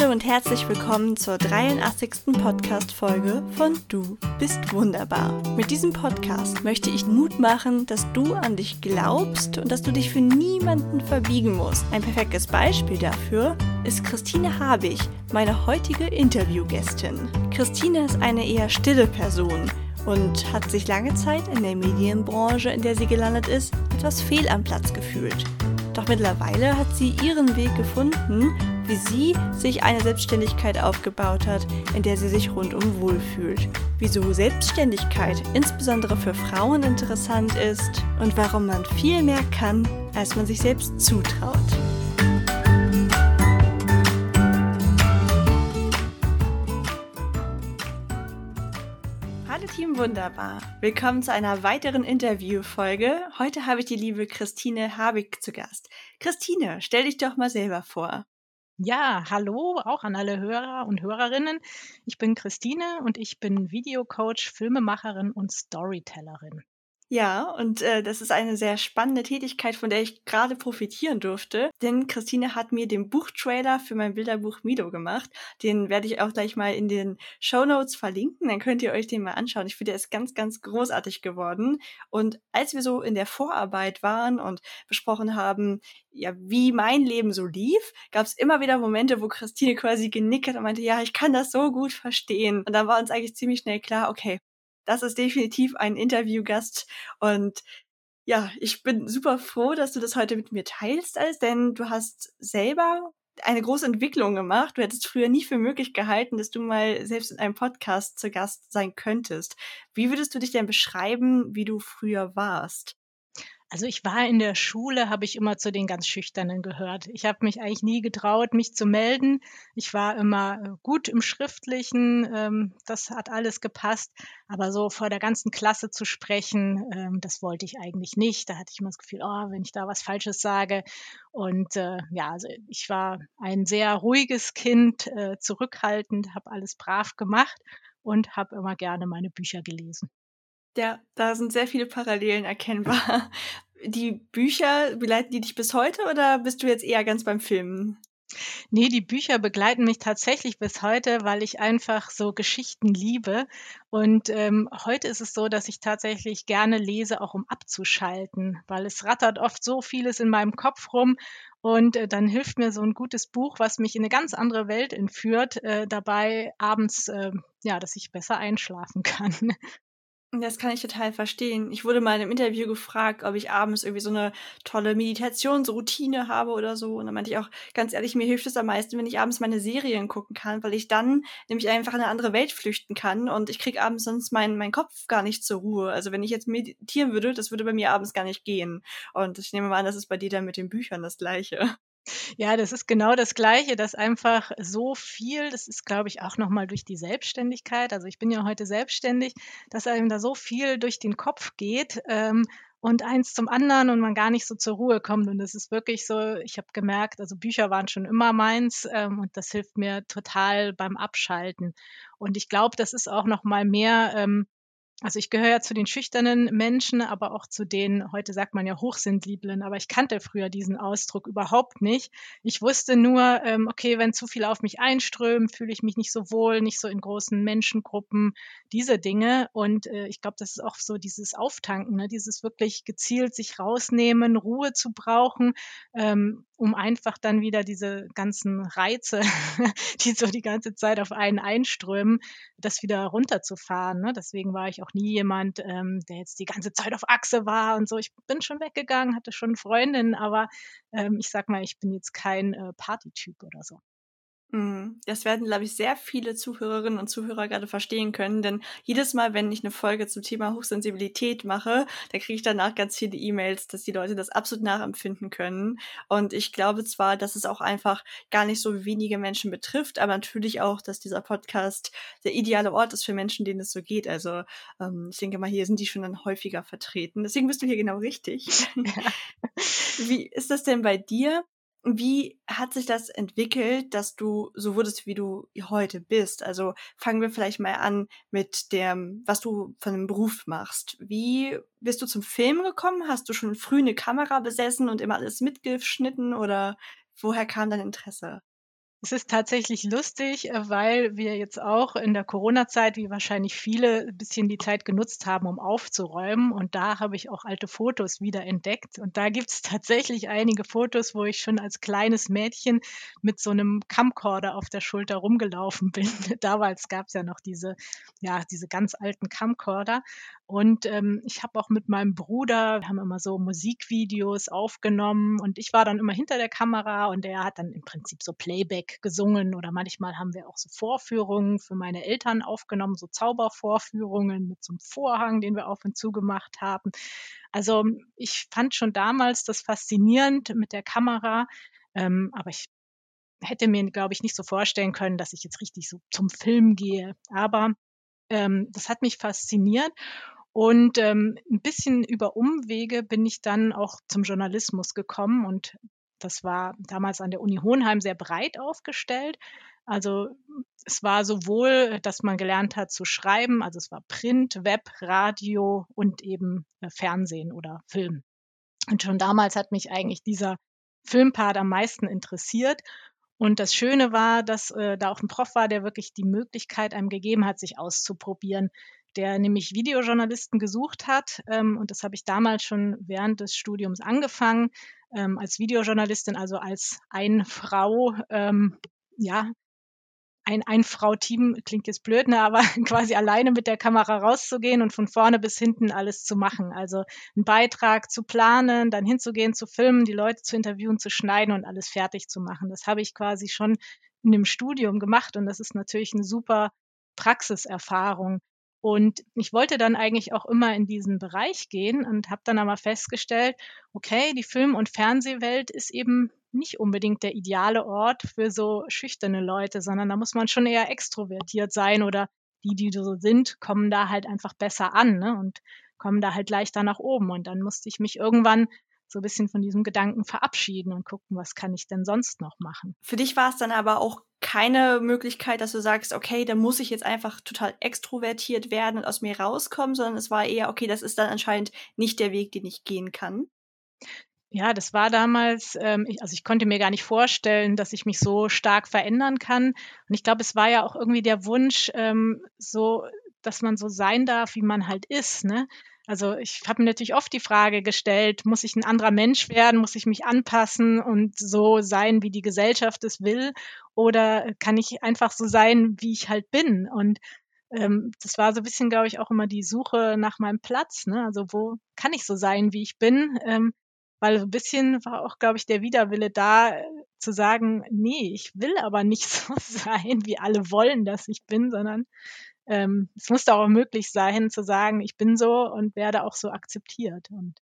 Hallo und herzlich willkommen zur 83. Podcast-Folge von Du bist wunderbar. Mit diesem Podcast möchte ich Mut machen, dass du an dich glaubst und dass du dich für niemanden verbiegen musst. Ein perfektes Beispiel dafür ist Christine Habig, meine heutige Interviewgästin. Christine ist eine eher stille Person und hat sich lange Zeit in der Medienbranche, in der sie gelandet ist, etwas fehl am Platz gefühlt. Doch mittlerweile hat sie ihren Weg gefunden, wie sie sich eine Selbstständigkeit aufgebaut hat, in der sie sich rundum wohlfühlt. Wieso Selbstständigkeit insbesondere für Frauen interessant ist und warum man viel mehr kann, als man sich selbst zutraut. Hallo Team Wunderbar. Willkommen zu einer weiteren Interviewfolge. Heute habe ich die liebe Christine Habig zu Gast. Christine, stell dich doch mal selber vor. Ja, hallo auch an alle Hörer und Hörerinnen. Ich bin Christine und ich bin Videocoach, Filmemacherin und Storytellerin. Ja, und äh, das ist eine sehr spannende Tätigkeit, von der ich gerade profitieren durfte. Denn Christine hat mir den Buchtrailer für mein Bilderbuch Mido gemacht. Den werde ich auch gleich mal in den Show Notes verlinken. Dann könnt ihr euch den mal anschauen. Ich finde, der ist ganz, ganz großartig geworden. Und als wir so in der Vorarbeit waren und besprochen haben, ja, wie mein Leben so lief, gab es immer wieder Momente, wo Christine quasi genickt hat und meinte, ja, ich kann das so gut verstehen. Und dann war uns eigentlich ziemlich schnell klar, okay, das ist definitiv ein Interviewgast und ja, ich bin super froh, dass du das heute mit mir teilst, alles, denn du hast selber eine große Entwicklung gemacht. Du hättest früher nie für möglich gehalten, dass du mal selbst in einem Podcast zu Gast sein könntest. Wie würdest du dich denn beschreiben, wie du früher warst? Also ich war in der Schule, habe ich immer zu den ganz Schüchternen gehört. Ich habe mich eigentlich nie getraut, mich zu melden. Ich war immer äh, gut im Schriftlichen, ähm, das hat alles gepasst. Aber so vor der ganzen Klasse zu sprechen, ähm, das wollte ich eigentlich nicht. Da hatte ich immer das Gefühl, oh, wenn ich da was Falsches sage. Und äh, ja, also ich war ein sehr ruhiges Kind, äh, zurückhaltend, habe alles brav gemacht und habe immer gerne meine Bücher gelesen. Ja, da sind sehr viele Parallelen erkennbar. Die Bücher, begleiten die dich bis heute oder bist du jetzt eher ganz beim Filmen? Nee, die Bücher begleiten mich tatsächlich bis heute, weil ich einfach so Geschichten liebe. Und ähm, heute ist es so, dass ich tatsächlich gerne lese, auch um abzuschalten, weil es rattert oft so vieles in meinem Kopf rum. Und äh, dann hilft mir so ein gutes Buch, was mich in eine ganz andere Welt entführt, äh, dabei abends, äh, ja, dass ich besser einschlafen kann. Das kann ich total verstehen. Ich wurde mal in einem Interview gefragt, ob ich abends irgendwie so eine tolle Meditationsroutine habe oder so. Und dann meinte ich auch, ganz ehrlich, mir hilft es am meisten, wenn ich abends meine Serien gucken kann, weil ich dann nämlich einfach in eine andere Welt flüchten kann und ich kriege abends sonst meinen mein Kopf gar nicht zur Ruhe. Also wenn ich jetzt meditieren würde, das würde bei mir abends gar nicht gehen. Und ich nehme mal an, das ist bei dir dann mit den Büchern das Gleiche. Ja, das ist genau das Gleiche, dass einfach so viel, das ist, glaube ich, auch nochmal durch die Selbstständigkeit. Also ich bin ja heute selbstständig, dass einem da so viel durch den Kopf geht. Ähm, und eins zum anderen und man gar nicht so zur Ruhe kommt. Und das ist wirklich so, ich habe gemerkt, also Bücher waren schon immer meins ähm, und das hilft mir total beim Abschalten. Und ich glaube, das ist auch noch mal mehr ähm, also ich gehöre ja zu den schüchternen Menschen, aber auch zu den, heute sagt man ja Hochsensiblen, aber ich kannte früher diesen Ausdruck überhaupt nicht. Ich wusste nur, ähm, okay, wenn zu viel auf mich einströmt, fühle ich mich nicht so wohl, nicht so in großen Menschengruppen, diese Dinge. Und äh, ich glaube, das ist auch so dieses Auftanken, ne? dieses wirklich gezielt sich rausnehmen, Ruhe zu brauchen, ähm, um einfach dann wieder diese ganzen Reize, die so die ganze Zeit auf einen einströmen, das wieder runterzufahren. Ne? Deswegen war ich auch nie jemand, ähm, der jetzt die ganze Zeit auf Achse war und so. Ich bin schon weggegangen, hatte schon Freundinnen, aber ähm, ich sag mal, ich bin jetzt kein äh, Partytyp oder so. Mhm. Das werden, glaube ich, sehr viele Zuhörerinnen und Zuhörer gerade verstehen können, denn jedes Mal, wenn ich eine Folge zum Thema Hochsensibilität mache, da kriege ich danach ganz viele E-Mails, dass die Leute das absolut nachempfinden können. Und ich glaube zwar, dass es auch einfach gar nicht so wenige Menschen betrifft, aber natürlich auch, dass dieser Podcast der ideale Ort ist für Menschen, denen es so geht. Also ähm, ich denke mal, hier sind die schon dann häufiger vertreten. Deswegen bist du hier genau richtig. Wie ist das denn bei dir? Wie hat sich das entwickelt, dass du so wurdest, wie du heute bist? Also fangen wir vielleicht mal an mit dem, was du von dem Beruf machst. Wie bist du zum Film gekommen? Hast du schon früh eine Kamera besessen und immer alles mitgeschnitten oder woher kam dein Interesse? Es ist tatsächlich lustig, äh, weil wir jetzt auch in der Corona-Zeit, wie wahrscheinlich viele, ein bisschen die Zeit genutzt haben, um aufzuräumen. Und da habe ich auch alte Fotos wieder entdeckt. Und da gibt es tatsächlich einige Fotos, wo ich schon als kleines Mädchen mit so einem Camcorder auf der Schulter rumgelaufen bin. Damals gab es ja noch diese, ja, diese ganz alten Camcorder. Und ähm, ich habe auch mit meinem Bruder, wir haben immer so Musikvideos aufgenommen und ich war dann immer hinter der Kamera und er hat dann im Prinzip so Playback gesungen oder manchmal haben wir auch so Vorführungen für meine Eltern aufgenommen, so Zaubervorführungen mit so einem Vorhang, den wir auf und zu gemacht haben. Also ich fand schon damals das faszinierend mit der Kamera, ähm, aber ich hätte mir, glaube ich, nicht so vorstellen können, dass ich jetzt richtig so zum Film gehe. Aber ähm, das hat mich fasziniert. Und ähm, ein bisschen über Umwege bin ich dann auch zum Journalismus gekommen und das war damals an der Uni Hohenheim sehr breit aufgestellt. Also es war sowohl, dass man gelernt hat zu schreiben, also es war Print, Web, Radio und eben äh, Fernsehen oder Film. Und schon damals hat mich eigentlich dieser Filmpart am meisten interessiert. Und das Schöne war, dass äh, da auch ein Prof war, der wirklich die Möglichkeit einem gegeben hat, sich auszuprobieren der nämlich Videojournalisten gesucht hat. Ähm, und das habe ich damals schon während des Studiums angefangen, ähm, als Videojournalistin, also als ein Frau, ähm, ja, ein Ein-Frau-Team klingt jetzt blöd, ne, aber quasi alleine mit der Kamera rauszugehen und von vorne bis hinten alles zu machen. Also einen Beitrag zu planen, dann hinzugehen, zu filmen, die Leute zu interviewen, zu schneiden und alles fertig zu machen. Das habe ich quasi schon in dem Studium gemacht und das ist natürlich eine super Praxiserfahrung. Und ich wollte dann eigentlich auch immer in diesen Bereich gehen und habe dann aber festgestellt, okay, die Film- und Fernsehwelt ist eben nicht unbedingt der ideale Ort für so schüchterne Leute, sondern da muss man schon eher extrovertiert sein oder die, die so sind, kommen da halt einfach besser an ne? und kommen da halt leichter nach oben. Und dann musste ich mich irgendwann so ein bisschen von diesem Gedanken verabschieden und gucken, was kann ich denn sonst noch machen. Für dich war es dann aber auch keine Möglichkeit, dass du sagst, okay, da muss ich jetzt einfach total extrovertiert werden und aus mir rauskommen, sondern es war eher, okay, das ist dann anscheinend nicht der Weg, den ich gehen kann. Ja, das war damals, ähm, ich, also ich konnte mir gar nicht vorstellen, dass ich mich so stark verändern kann. Und ich glaube, es war ja auch irgendwie der Wunsch, ähm, so, dass man so sein darf, wie man halt ist. Ne? Also ich habe mir natürlich oft die Frage gestellt, muss ich ein anderer Mensch werden, muss ich mich anpassen und so sein, wie die Gesellschaft es will, oder kann ich einfach so sein, wie ich halt bin? Und ähm, das war so ein bisschen, glaube ich, auch immer die Suche nach meinem Platz. Ne? Also wo kann ich so sein, wie ich bin? Ähm, weil so ein bisschen war auch, glaube ich, der Widerwille da, äh, zu sagen, nee, ich will aber nicht so sein, wie alle wollen, dass ich bin, sondern ähm, es musste auch möglich sein, zu sagen, ich bin so und werde auch so akzeptiert. Und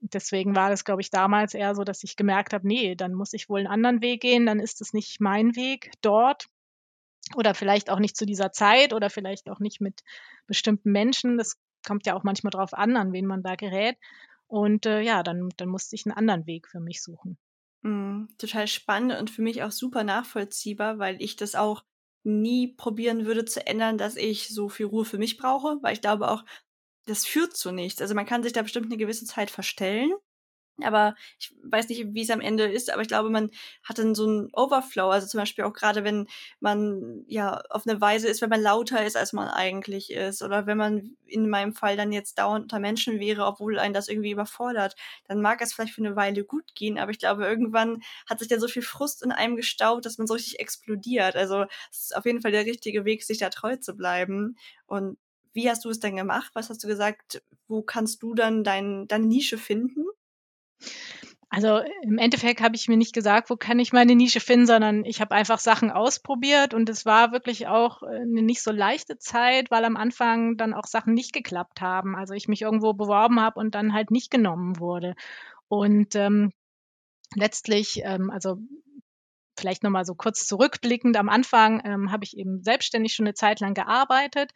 deswegen war das, glaube ich, damals eher so, dass ich gemerkt habe, nee, dann muss ich wohl einen anderen Weg gehen, dann ist es nicht mein Weg dort oder vielleicht auch nicht zu dieser Zeit oder vielleicht auch nicht mit bestimmten Menschen. Das kommt ja auch manchmal drauf an, an wen man da gerät. Und äh, ja, dann, dann musste ich einen anderen Weg für mich suchen. Mm, total spannend und für mich auch super nachvollziehbar, weil ich das auch nie probieren würde zu ändern, dass ich so viel Ruhe für mich brauche, weil ich glaube auch, das führt zu nichts. Also man kann sich da bestimmt eine gewisse Zeit verstellen aber ich weiß nicht, wie es am Ende ist, aber ich glaube, man hat dann so einen Overflow. Also zum Beispiel auch gerade, wenn man ja auf eine Weise ist, wenn man lauter ist, als man eigentlich ist. Oder wenn man in meinem Fall dann jetzt dauernd unter Menschen wäre, obwohl einen das irgendwie überfordert, dann mag es vielleicht für eine Weile gut gehen. Aber ich glaube, irgendwann hat sich dann so viel Frust in einem gestaut, dass man so richtig explodiert. Also es ist auf jeden Fall der richtige Weg, sich da treu zu bleiben. Und wie hast du es denn gemacht? Was hast du gesagt? Wo kannst du dann dein, deine Nische finden? Also im Endeffekt habe ich mir nicht gesagt, wo kann ich meine Nische finden, sondern ich habe einfach Sachen ausprobiert und es war wirklich auch eine nicht so leichte Zeit, weil am Anfang dann auch Sachen nicht geklappt haben. Also ich mich irgendwo beworben habe und dann halt nicht genommen wurde. Und ähm, letztlich, ähm, also vielleicht nochmal so kurz zurückblickend, am Anfang ähm, habe ich eben selbstständig schon eine Zeit lang gearbeitet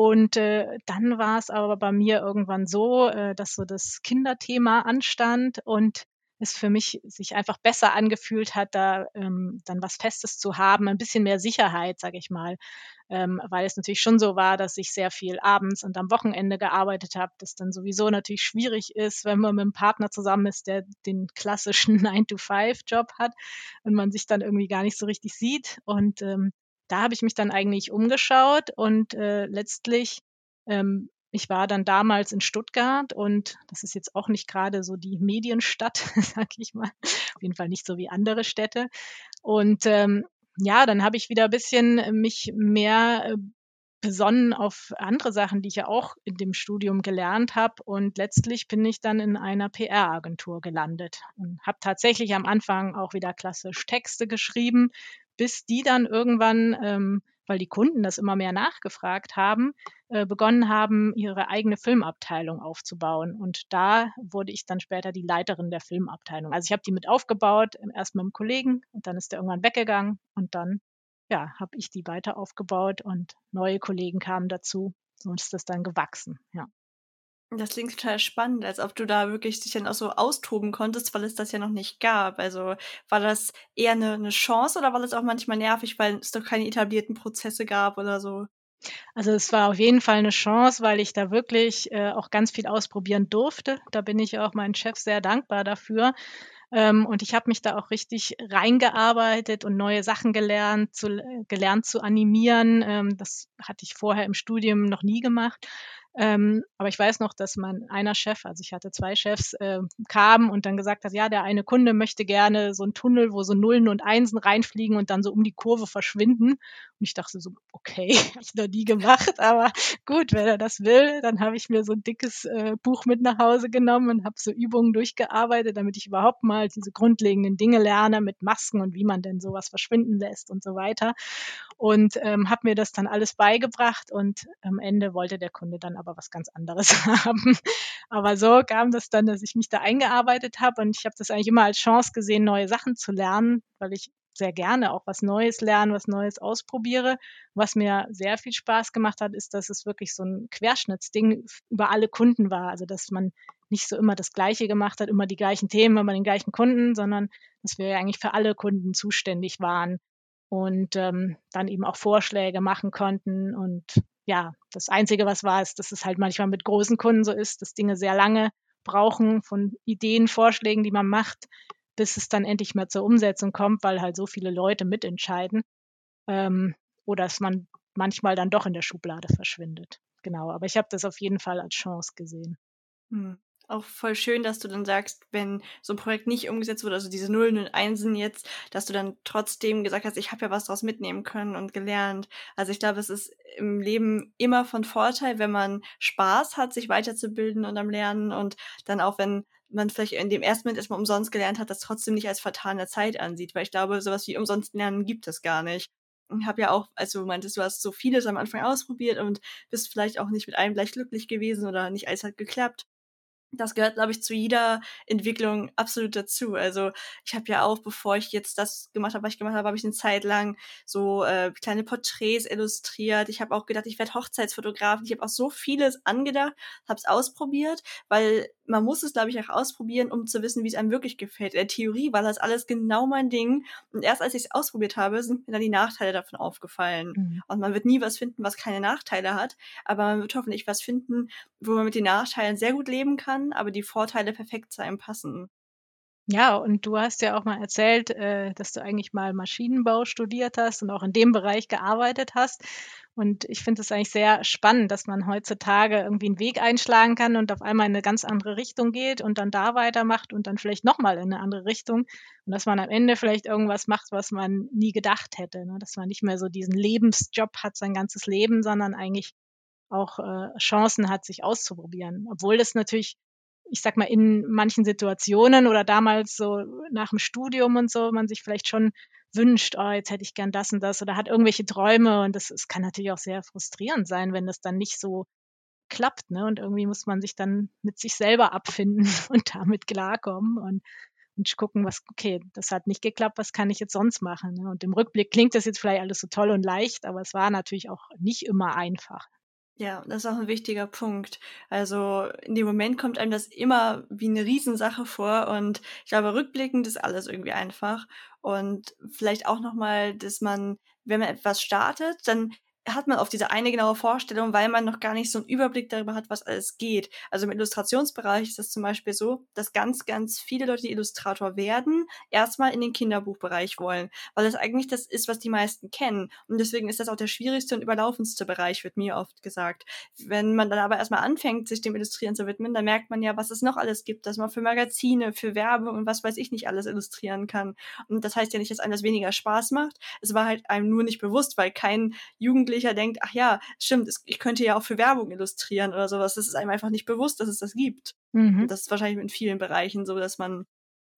und äh, dann war es aber bei mir irgendwann so, äh, dass so das Kinderthema anstand und es für mich sich einfach besser angefühlt hat, da ähm, dann was Festes zu haben, ein bisschen mehr Sicherheit, sage ich mal, ähm, weil es natürlich schon so war, dass ich sehr viel abends und am Wochenende gearbeitet habe, das dann sowieso natürlich schwierig ist, wenn man mit einem Partner zusammen ist, der den klassischen 9-to-5-Job hat und man sich dann irgendwie gar nicht so richtig sieht. Und ähm, da habe ich mich dann eigentlich umgeschaut und äh, letztlich ähm, ich war dann damals in Stuttgart und das ist jetzt auch nicht gerade so die Medienstadt, sag ich mal. Auf jeden Fall nicht so wie andere Städte. Und ähm, ja, dann habe ich wieder ein bisschen mich mehr äh, besonnen auf andere Sachen, die ich ja auch in dem Studium gelernt habe. Und letztlich bin ich dann in einer PR-Agentur gelandet und habe tatsächlich am Anfang auch wieder klassisch Texte geschrieben, bis die dann irgendwann ähm, weil die Kunden das immer mehr nachgefragt haben, äh, begonnen haben, ihre eigene Filmabteilung aufzubauen. Und da wurde ich dann später die Leiterin der Filmabteilung. Also ich habe die mit aufgebaut, erst mit einem Kollegen und dann ist der irgendwann weggegangen und dann ja, habe ich die weiter aufgebaut und neue Kollegen kamen dazu. So ist das dann gewachsen, ja. Das klingt total spannend, als ob du da wirklich dich dann auch so austoben konntest, weil es das ja noch nicht gab. Also war das eher eine, eine Chance oder war das auch manchmal nervig, weil es doch keine etablierten Prozesse gab oder so? Also es war auf jeden Fall eine Chance, weil ich da wirklich äh, auch ganz viel ausprobieren durfte. Da bin ich auch meinem Chef sehr dankbar dafür. Ähm, und ich habe mich da auch richtig reingearbeitet und neue Sachen gelernt, zu, gelernt zu animieren. Ähm, das hatte ich vorher im Studium noch nie gemacht. Ähm, aber ich weiß noch, dass mein einer Chef, also ich hatte zwei Chefs, äh, kam und dann gesagt hat, ja, der eine Kunde möchte gerne so einen Tunnel, wo so Nullen und Einsen reinfliegen und dann so um die Kurve verschwinden. Und ich dachte so, okay, habe ich noch nie gemacht, aber gut, wenn er das will, dann habe ich mir so ein dickes äh, Buch mit nach Hause genommen und habe so Übungen durchgearbeitet, damit ich überhaupt mal diese grundlegenden Dinge lerne mit Masken und wie man denn sowas verschwinden lässt und so weiter. Und ähm, habe mir das dann alles beigebracht und am Ende wollte der Kunde dann aber was ganz anderes haben. Aber so kam das dann, dass ich mich da eingearbeitet habe und ich habe das eigentlich immer als Chance gesehen, neue Sachen zu lernen, weil ich sehr gerne auch was Neues lernen, was Neues ausprobiere. Was mir sehr viel Spaß gemacht hat, ist, dass es wirklich so ein Querschnittsding über alle Kunden war. Also, dass man nicht so immer das Gleiche gemacht hat, immer die gleichen Themen, immer den gleichen Kunden, sondern dass wir ja eigentlich für alle Kunden zuständig waren und ähm, dann eben auch Vorschläge machen konnten und ja, das Einzige, was war, ist, dass es halt manchmal mit großen Kunden so ist, dass Dinge sehr lange brauchen von Ideen, Vorschlägen, die man macht, bis es dann endlich mal zur Umsetzung kommt, weil halt so viele Leute mitentscheiden. Ähm, oder dass man manchmal dann doch in der Schublade verschwindet. Genau, aber ich habe das auf jeden Fall als Chance gesehen. Hm auch voll schön, dass du dann sagst, wenn so ein Projekt nicht umgesetzt wurde, also diese Nullen und Einsen jetzt, dass du dann trotzdem gesagt hast, ich habe ja was daraus mitnehmen können und gelernt. Also ich glaube, es ist im Leben immer von Vorteil, wenn man Spaß hat, sich weiterzubilden und am Lernen und dann auch, wenn man vielleicht in dem ersten Moment erstmal umsonst gelernt hat, das trotzdem nicht als vertane Zeit ansieht, weil ich glaube, sowas wie umsonst lernen gibt es gar nicht. Ich habe ja auch, als du meintest, du hast so vieles am Anfang ausprobiert und bist vielleicht auch nicht mit allem gleich glücklich gewesen oder nicht alles hat geklappt das gehört, glaube ich, zu jeder Entwicklung absolut dazu. Also ich habe ja auch, bevor ich jetzt das gemacht habe, was ich gemacht habe, habe ich eine Zeit lang so äh, kleine Porträts illustriert. Ich habe auch gedacht, ich werde Hochzeitsfotografin. Ich habe auch so vieles angedacht, habe es ausprobiert, weil man muss es, glaube ich, auch ausprobieren, um zu wissen, wie es einem wirklich gefällt. In der Theorie war das alles genau mein Ding. Und erst als ich es ausprobiert habe, sind mir dann die Nachteile davon aufgefallen. Mhm. Und man wird nie was finden, was keine Nachteile hat. Aber man wird hoffentlich was finden, wo man mit den Nachteilen sehr gut leben kann, aber die Vorteile perfekt zu einem passen. Ja, und du hast ja auch mal erzählt, äh, dass du eigentlich mal Maschinenbau studiert hast und auch in dem Bereich gearbeitet hast. Und ich finde es eigentlich sehr spannend, dass man heutzutage irgendwie einen Weg einschlagen kann und auf einmal in eine ganz andere Richtung geht und dann da weitermacht und dann vielleicht nochmal in eine andere Richtung. Und dass man am Ende vielleicht irgendwas macht, was man nie gedacht hätte. Ne? Dass man nicht mehr so diesen Lebensjob hat, sein ganzes Leben, sondern eigentlich auch äh, Chancen hat, sich auszuprobieren. Obwohl das natürlich ich sag mal, in manchen Situationen oder damals so nach dem Studium und so, man sich vielleicht schon wünscht, oh, jetzt hätte ich gern das und das oder hat irgendwelche Träume und das, das kann natürlich auch sehr frustrierend sein, wenn das dann nicht so klappt, ne? Und irgendwie muss man sich dann mit sich selber abfinden und damit klarkommen und, und gucken, was, okay, das hat nicht geklappt, was kann ich jetzt sonst machen? Ne? Und im Rückblick klingt das jetzt vielleicht alles so toll und leicht, aber es war natürlich auch nicht immer einfach. Ja, das ist auch ein wichtiger Punkt. Also, in dem Moment kommt einem das immer wie eine Riesensache vor und ich glaube, rückblickend ist alles irgendwie einfach. Und vielleicht auch noch mal, dass man, wenn man etwas startet, dann hat man oft diese eine genaue Vorstellung, weil man noch gar nicht so einen Überblick darüber hat, was alles geht. Also im Illustrationsbereich ist es zum Beispiel so, dass ganz, ganz viele Leute, die Illustrator werden, erstmal in den Kinderbuchbereich wollen, weil das eigentlich das ist, was die meisten kennen. Und deswegen ist das auch der schwierigste und überlaufendste Bereich, wird mir oft gesagt. Wenn man dann aber erstmal anfängt, sich dem Illustrieren zu widmen, dann merkt man ja, was es noch alles gibt, dass man für Magazine, für Werbung und was weiß ich nicht alles illustrieren kann. Und das heißt ja nicht, dass einem das weniger Spaß macht. Es war halt einem nur nicht bewusst, weil kein Jugendlicher Jugendlicher denkt, ach ja, stimmt, ich könnte ja auch für Werbung illustrieren oder sowas. Das ist einem einfach nicht bewusst, dass es das gibt. Mhm. Das ist wahrscheinlich in vielen Bereichen so, dass man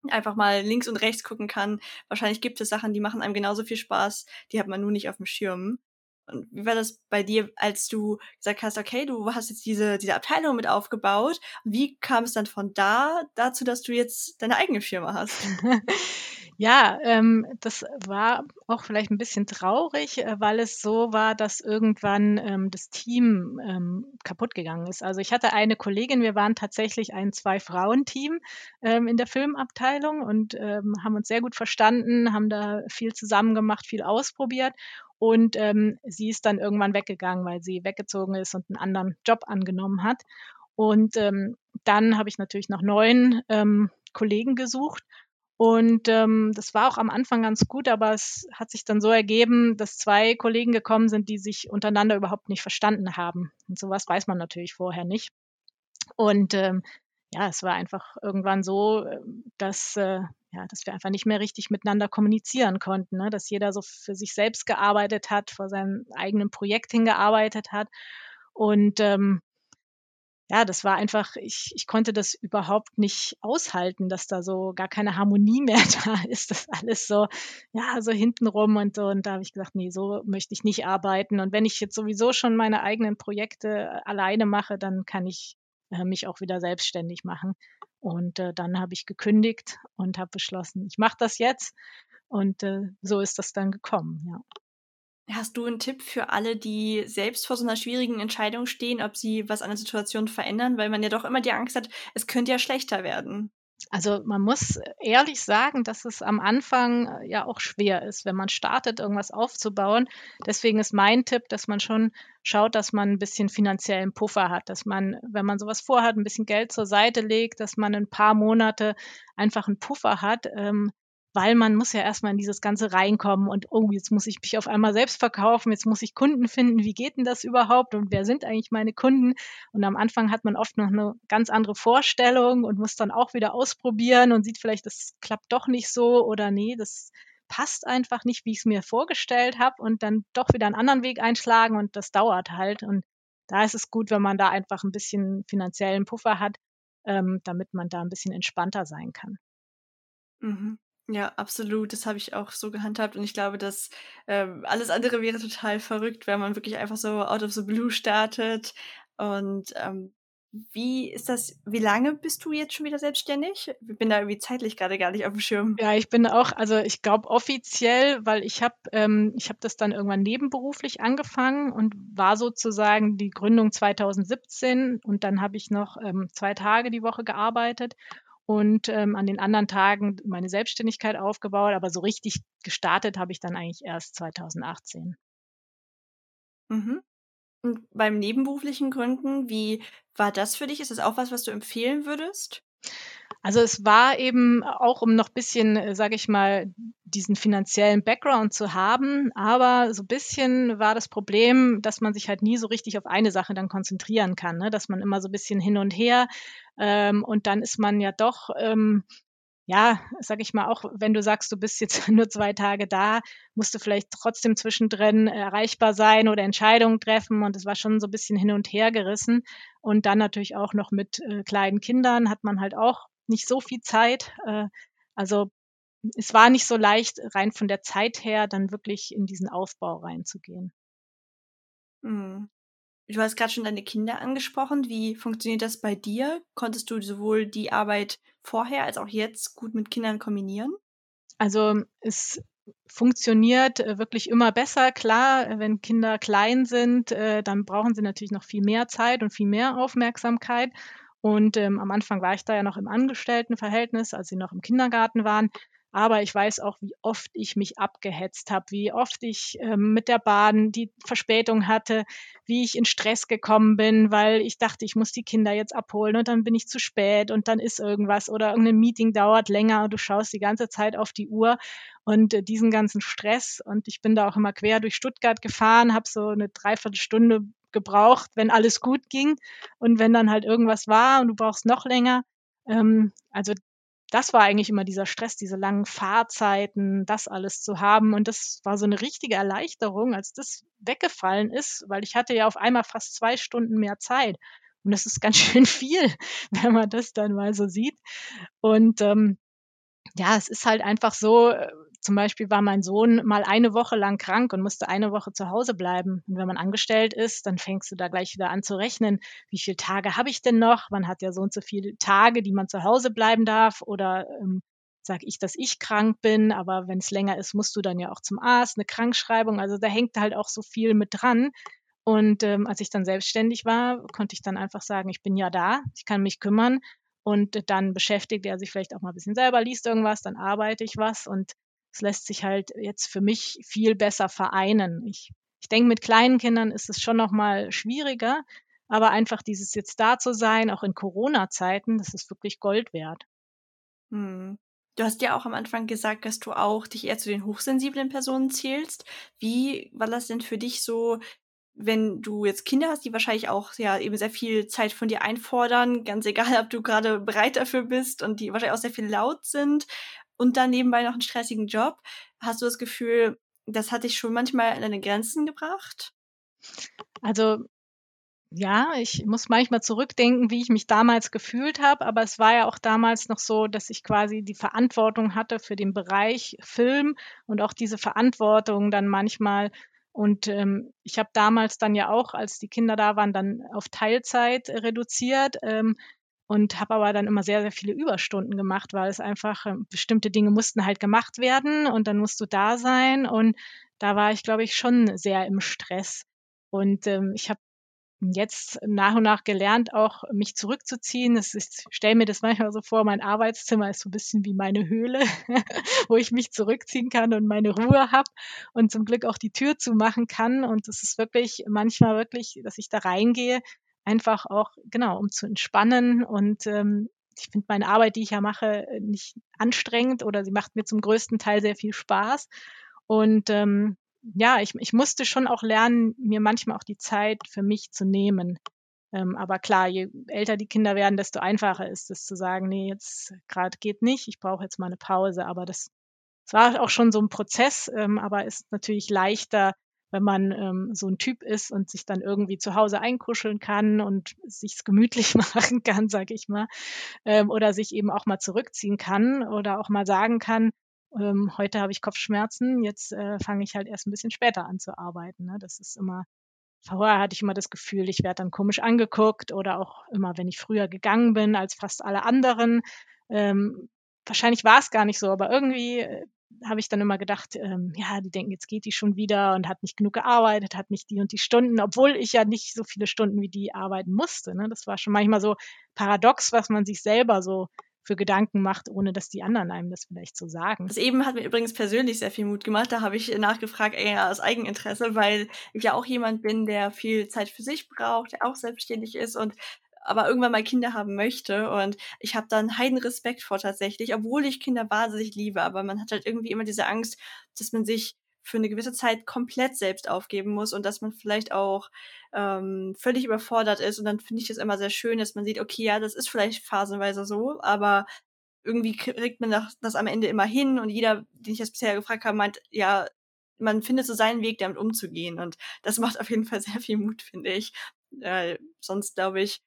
einfach mal links und rechts gucken kann. Wahrscheinlich gibt es Sachen, die machen einem genauso viel Spaß, die hat man nur nicht auf dem Schirm. Und wie war das bei dir, als du gesagt hast, okay, du hast jetzt diese, diese Abteilung mit aufgebaut? Wie kam es dann von da dazu, dass du jetzt deine eigene Firma hast? Ja, ähm, das war auch vielleicht ein bisschen traurig, äh, weil es so war, dass irgendwann ähm, das Team ähm, kaputt gegangen ist. Also ich hatte eine Kollegin, wir waren tatsächlich ein Zwei-Frauen-Team ähm, in der Filmabteilung und ähm, haben uns sehr gut verstanden, haben da viel zusammen gemacht, viel ausprobiert. Und ähm, sie ist dann irgendwann weggegangen, weil sie weggezogen ist und einen anderen Job angenommen hat. Und dann habe ich natürlich nach neuen Kollegen gesucht und ähm, das war auch am Anfang ganz gut, aber es hat sich dann so ergeben, dass zwei Kollegen gekommen sind, die sich untereinander überhaupt nicht verstanden haben. Und sowas weiß man natürlich vorher nicht. Und ähm, ja, es war einfach irgendwann so, ähm, dass, äh, ja, dass wir einfach nicht mehr richtig miteinander kommunizieren konnten, ne? dass jeder so für sich selbst gearbeitet hat, vor seinem eigenen Projekt hingearbeitet hat. Und ähm, ja, das war einfach, ich, ich konnte das überhaupt nicht aushalten, dass da so gar keine Harmonie mehr da ist. Das alles so, ja, so hintenrum und so. Und da habe ich gesagt, nee, so möchte ich nicht arbeiten. Und wenn ich jetzt sowieso schon meine eigenen Projekte äh, alleine mache, dann kann ich äh, mich auch wieder selbstständig machen. Und äh, dann habe ich gekündigt und habe beschlossen, ich mache das jetzt. Und äh, so ist das dann gekommen, ja. Hast du einen Tipp für alle, die selbst vor so einer schwierigen Entscheidung stehen, ob sie was an der Situation verändern? Weil man ja doch immer die Angst hat, es könnte ja schlechter werden. Also man muss ehrlich sagen, dass es am Anfang äh, ja auch schwer ist, wenn man startet, irgendwas aufzubauen. Deswegen ist mein Tipp, dass man schon schaut, dass man ein bisschen finanziellen Puffer hat, dass man, wenn man sowas vorhat, ein bisschen Geld zur Seite legt, dass man ein paar Monate einfach einen Puffer hat, ähm, weil man muss ja erstmal in dieses Ganze reinkommen und oh, jetzt muss ich mich auf einmal selbst verkaufen, jetzt muss ich Kunden finden, wie geht denn das überhaupt und wer sind eigentlich meine Kunden? Und am Anfang hat man oft noch eine ganz andere Vorstellung und muss dann auch wieder ausprobieren und sieht vielleicht, das klappt doch nicht so oder nee, das passt einfach nicht, wie ich es mir vorgestellt habe und dann doch wieder einen anderen Weg einschlagen und das dauert halt und da ist es gut, wenn man da einfach ein bisschen finanziellen Puffer hat, ähm, damit man da ein bisschen entspannter sein kann. Mhm. Ja, absolut. Das habe ich auch so gehandhabt und ich glaube, dass ähm, alles andere wäre total verrückt, wenn man wirklich einfach so out of the blue startet. Und ähm, wie ist das, wie lange bist du jetzt schon wieder selbstständig? Ich bin da irgendwie zeitlich gerade gar nicht auf dem Schirm. Ja, ich bin auch, also ich glaube offiziell, weil ich habe ähm, ich habe das dann irgendwann nebenberuflich angefangen und war sozusagen die Gründung 2017 und dann habe ich noch ähm, zwei Tage die Woche gearbeitet und ähm, an den anderen Tagen meine Selbstständigkeit aufgebaut, aber so richtig gestartet habe ich dann eigentlich erst 2018. Mhm. Und beim nebenberuflichen Gründen, wie war das für dich? Ist das auch was, was du empfehlen würdest? Also es war eben auch, um noch bisschen, äh, sage ich mal, diesen finanziellen Background zu haben, aber so ein bisschen war das Problem, dass man sich halt nie so richtig auf eine Sache dann konzentrieren kann, ne? dass man immer so ein bisschen hin und her ähm, und dann ist man ja doch, ähm, ja, sag ich mal, auch wenn du sagst, du bist jetzt nur zwei Tage da, musst du vielleicht trotzdem zwischendrin erreichbar sein oder Entscheidungen treffen. Und es war schon so ein bisschen hin und her gerissen. Und dann natürlich auch noch mit äh, kleinen Kindern hat man halt auch nicht so viel Zeit. Äh, also es war nicht so leicht, rein von der Zeit her, dann wirklich in diesen Aufbau reinzugehen. Mhm. Du hast gerade schon deine Kinder angesprochen. Wie funktioniert das bei dir? Konntest du sowohl die Arbeit vorher als auch jetzt gut mit Kindern kombinieren? Also es funktioniert äh, wirklich immer besser. Klar, wenn Kinder klein sind, äh, dann brauchen sie natürlich noch viel mehr Zeit und viel mehr Aufmerksamkeit. Und ähm, am Anfang war ich da ja noch im Angestelltenverhältnis, als sie noch im Kindergarten waren. Aber ich weiß auch, wie oft ich mich abgehetzt habe, wie oft ich ähm, mit der Bahn die Verspätung hatte, wie ich in Stress gekommen bin, weil ich dachte, ich muss die Kinder jetzt abholen und dann bin ich zu spät und dann ist irgendwas oder irgendein Meeting dauert länger und du schaust die ganze Zeit auf die Uhr und äh, diesen ganzen Stress und ich bin da auch immer quer durch Stuttgart gefahren, habe so eine Dreiviertelstunde gebraucht, wenn alles gut ging und wenn dann halt irgendwas war und du brauchst noch länger. Ähm, also das war eigentlich immer dieser Stress, diese langen Fahrzeiten, das alles zu haben. Und das war so eine richtige Erleichterung, als das weggefallen ist, weil ich hatte ja auf einmal fast zwei Stunden mehr Zeit. Und das ist ganz schön viel, wenn man das dann mal so sieht. Und ähm, ja, es ist halt einfach so, äh, zum Beispiel war mein Sohn mal eine Woche lang krank und musste eine Woche zu Hause bleiben. Und wenn man angestellt ist, dann fängst du da gleich wieder an zu rechnen, wie viele Tage habe ich denn noch? Man hat ja so und so viele Tage, die man zu Hause bleiben darf. Oder ähm, sage ich, dass ich krank bin, aber wenn es länger ist, musst du dann ja auch zum Arzt, eine Krankschreibung. Also da hängt halt auch so viel mit dran. Und ähm, als ich dann selbstständig war, konnte ich dann einfach sagen, ich bin ja da, ich kann mich kümmern. Und dann beschäftigt er sich vielleicht auch mal ein bisschen selber, liest irgendwas, dann arbeite ich was und es lässt sich halt jetzt für mich viel besser vereinen. Ich, ich denke, mit kleinen Kindern ist es schon noch mal schwieriger, aber einfach dieses jetzt da zu sein, auch in Corona-Zeiten, das ist wirklich Gold wert. Hm. Du hast ja auch am Anfang gesagt, dass du auch dich eher zu den hochsensiblen Personen zählst. Wie war das denn für dich so, wenn du jetzt Kinder hast, die wahrscheinlich auch ja eben sehr viel Zeit von dir einfordern, ganz egal, ob du gerade bereit dafür bist und die wahrscheinlich auch sehr viel laut sind und dann nebenbei noch einen stressigen Job. Hast du das Gefühl, das hat dich schon manchmal an deine Grenzen gebracht? Also ja, ich muss manchmal zurückdenken, wie ich mich damals gefühlt habe, aber es war ja auch damals noch so, dass ich quasi die Verantwortung hatte für den Bereich Film und auch diese Verantwortung dann manchmal. Und ähm, ich habe damals dann ja auch, als die Kinder da waren, dann auf Teilzeit reduziert. Ähm, und habe aber dann immer sehr, sehr viele Überstunden gemacht, weil es einfach äh, bestimmte Dinge mussten halt gemacht werden und dann musst du da sein und da war ich, glaube ich, schon sehr im Stress. Und ähm, ich habe jetzt nach und nach gelernt, auch mich zurückzuziehen. Es ist, ich stelle mir das manchmal so vor, mein Arbeitszimmer ist so ein bisschen wie meine Höhle, wo ich mich zurückziehen kann und meine Ruhe habe und zum Glück auch die Tür zumachen kann. Und es ist wirklich manchmal wirklich, dass ich da reingehe einfach auch, genau, um zu entspannen und ähm, ich finde meine Arbeit, die ich ja mache, nicht anstrengend oder sie macht mir zum größten Teil sehr viel Spaß. Und ähm, ja, ich, ich musste schon auch lernen, mir manchmal auch die Zeit für mich zu nehmen. Ähm, aber klar, je älter die Kinder werden, desto einfacher ist es zu sagen, nee, jetzt gerade geht nicht, ich brauche jetzt mal eine Pause. Aber das, das war auch schon so ein Prozess, ähm, aber ist natürlich leichter, wenn man ähm, so ein Typ ist und sich dann irgendwie zu Hause einkuscheln kann und sich's gemütlich machen kann, sag ich mal, ähm, oder sich eben auch mal zurückziehen kann oder auch mal sagen kann, ähm, heute habe ich Kopfschmerzen, jetzt äh, fange ich halt erst ein bisschen später an zu arbeiten. Ne? Das ist immer, vorher hatte ich immer das Gefühl, ich werde dann komisch angeguckt oder auch immer, wenn ich früher gegangen bin als fast alle anderen. Ähm, wahrscheinlich war es gar nicht so, aber irgendwie äh, habe ich dann immer gedacht, ähm, ja, die denken, jetzt geht die schon wieder und hat nicht genug gearbeitet, hat nicht die und die Stunden, obwohl ich ja nicht so viele Stunden wie die arbeiten musste. Ne? Das war schon manchmal so paradox, was man sich selber so für Gedanken macht, ohne dass die anderen einem das vielleicht so sagen. Das eben hat mir übrigens persönlich sehr viel Mut gemacht. Da habe ich nachgefragt, eher aus Eigeninteresse, weil ich ja auch jemand bin, der viel Zeit für sich braucht, der auch selbstständig ist und aber irgendwann mal Kinder haben möchte. Und ich habe dann heiden Respekt vor tatsächlich, obwohl ich Kinder wahnsinnig liebe. Aber man hat halt irgendwie immer diese Angst, dass man sich für eine gewisse Zeit komplett selbst aufgeben muss und dass man vielleicht auch ähm, völlig überfordert ist. Und dann finde ich es immer sehr schön, dass man sieht, okay, ja, das ist vielleicht phasenweise so, aber irgendwie kriegt man das, das am Ende immer hin und jeder, den ich jetzt bisher gefragt habe, meint, ja, man findet so seinen Weg, damit umzugehen. Und das macht auf jeden Fall sehr viel Mut, finde ich. Äh, sonst glaube ich,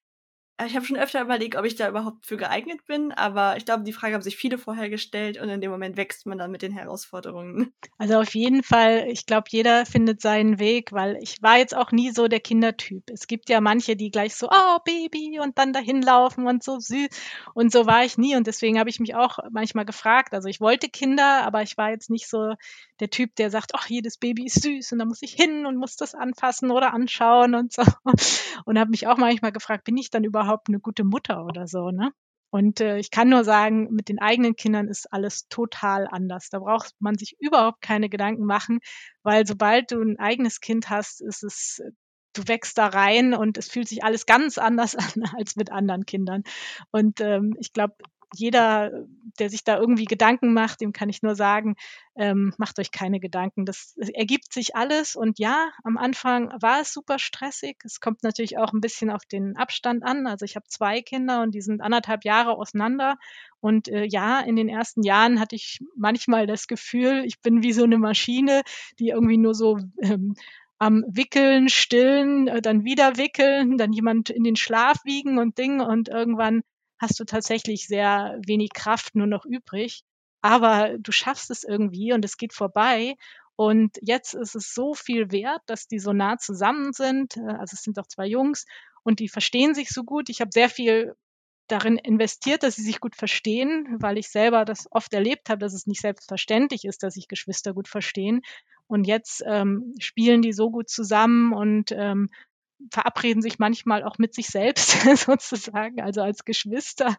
ich habe schon öfter überlegt, ob ich da überhaupt für geeignet bin, aber ich glaube, die Frage haben sich viele vorher gestellt und in dem Moment wächst man dann mit den Herausforderungen. Also auf jeden Fall, ich glaube, jeder findet seinen Weg, weil ich war jetzt auch nie so der Kindertyp. Es gibt ja manche, die gleich so, oh Baby und dann dahin laufen und so süß und so war ich nie und deswegen habe ich mich auch manchmal gefragt. Also ich wollte Kinder, aber ich war jetzt nicht so der Typ, der sagt, ach, jedes Baby ist süß und da muss ich hin und muss das anfassen oder anschauen und so. Und habe mich auch manchmal gefragt, bin ich dann überhaupt eine gute Mutter oder so, ne? Und äh, ich kann nur sagen, mit den eigenen Kindern ist alles total anders. Da braucht man sich überhaupt keine Gedanken machen, weil sobald du ein eigenes Kind hast, ist es, du wächst da rein und es fühlt sich alles ganz anders an als mit anderen Kindern. Und ähm, ich glaube, jeder, der sich da irgendwie Gedanken macht, dem kann ich nur sagen, ähm, macht euch keine Gedanken. Das ergibt sich alles. Und ja, am Anfang war es super stressig. Es kommt natürlich auch ein bisschen auf den Abstand an. Also ich habe zwei Kinder und die sind anderthalb Jahre auseinander. Und äh, ja, in den ersten Jahren hatte ich manchmal das Gefühl, ich bin wie so eine Maschine, die irgendwie nur so ähm, am Wickeln, Stillen, äh, dann wieder wickeln, dann jemand in den Schlaf wiegen und Ding und irgendwann hast du tatsächlich sehr wenig Kraft nur noch übrig. Aber du schaffst es irgendwie und es geht vorbei. Und jetzt ist es so viel wert, dass die so nah zusammen sind. Äh, also es sind doch zwei Jungs und die verstehen sich so gut. Ich habe sehr viel darin investiert, dass sie sich gut verstehen, weil ich selber das oft erlebt habe, dass es nicht selbstverständlich ist, dass sich Geschwister gut verstehen. Und jetzt ähm, spielen die so gut zusammen und ähm, verabreden sich manchmal auch mit sich selbst sozusagen, also als Geschwister,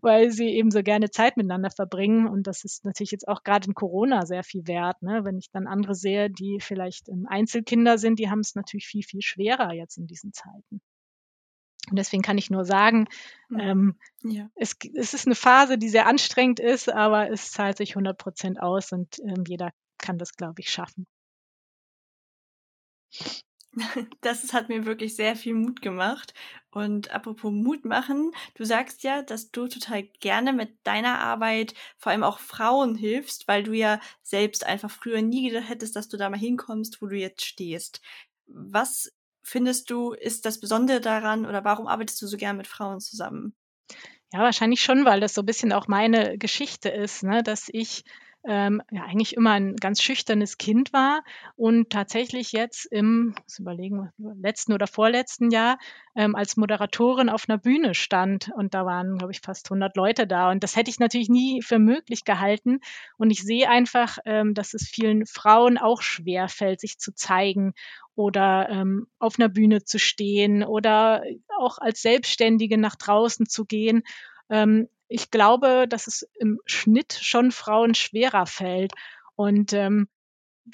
weil sie eben so gerne Zeit miteinander verbringen. Und das ist natürlich jetzt auch gerade in Corona sehr viel wert. Ne? Wenn ich dann andere sehe, die vielleicht Einzelkinder sind, die haben es natürlich viel, viel schwerer jetzt in diesen Zeiten. Und deswegen kann ich nur sagen, mhm. ähm, ja. es, es, ist eine Phase, die sehr anstrengend ist, aber es zahlt sich 100 Prozent aus und ähm, jeder kann das, glaube ich, schaffen. Das hat mir wirklich sehr viel Mut gemacht. Und apropos Mut machen, du sagst ja, dass du total gerne mit deiner Arbeit vor allem auch Frauen hilfst, weil du ja selbst einfach früher nie gedacht hättest, dass du da mal hinkommst, wo du jetzt stehst. Was findest du, ist das Besondere daran oder warum arbeitest du so gern mit Frauen zusammen? Ja, wahrscheinlich schon, weil das so ein bisschen auch meine Geschichte ist, ne? dass ich ähm, ja eigentlich immer ein ganz schüchternes Kind war und tatsächlich jetzt im, überlegen, letzten oder vorletzten Jahr ähm, als Moderatorin auf einer Bühne stand und da waren, glaube ich, fast 100 Leute da und das hätte ich natürlich nie für möglich gehalten und ich sehe einfach, ähm, dass es vielen Frauen auch schwer fällt, sich zu zeigen oder ähm, auf einer Bühne zu stehen oder auch als Selbstständige nach draußen zu gehen. Ähm, ich glaube, dass es im Schnitt schon Frauen schwerer fällt. Und ähm,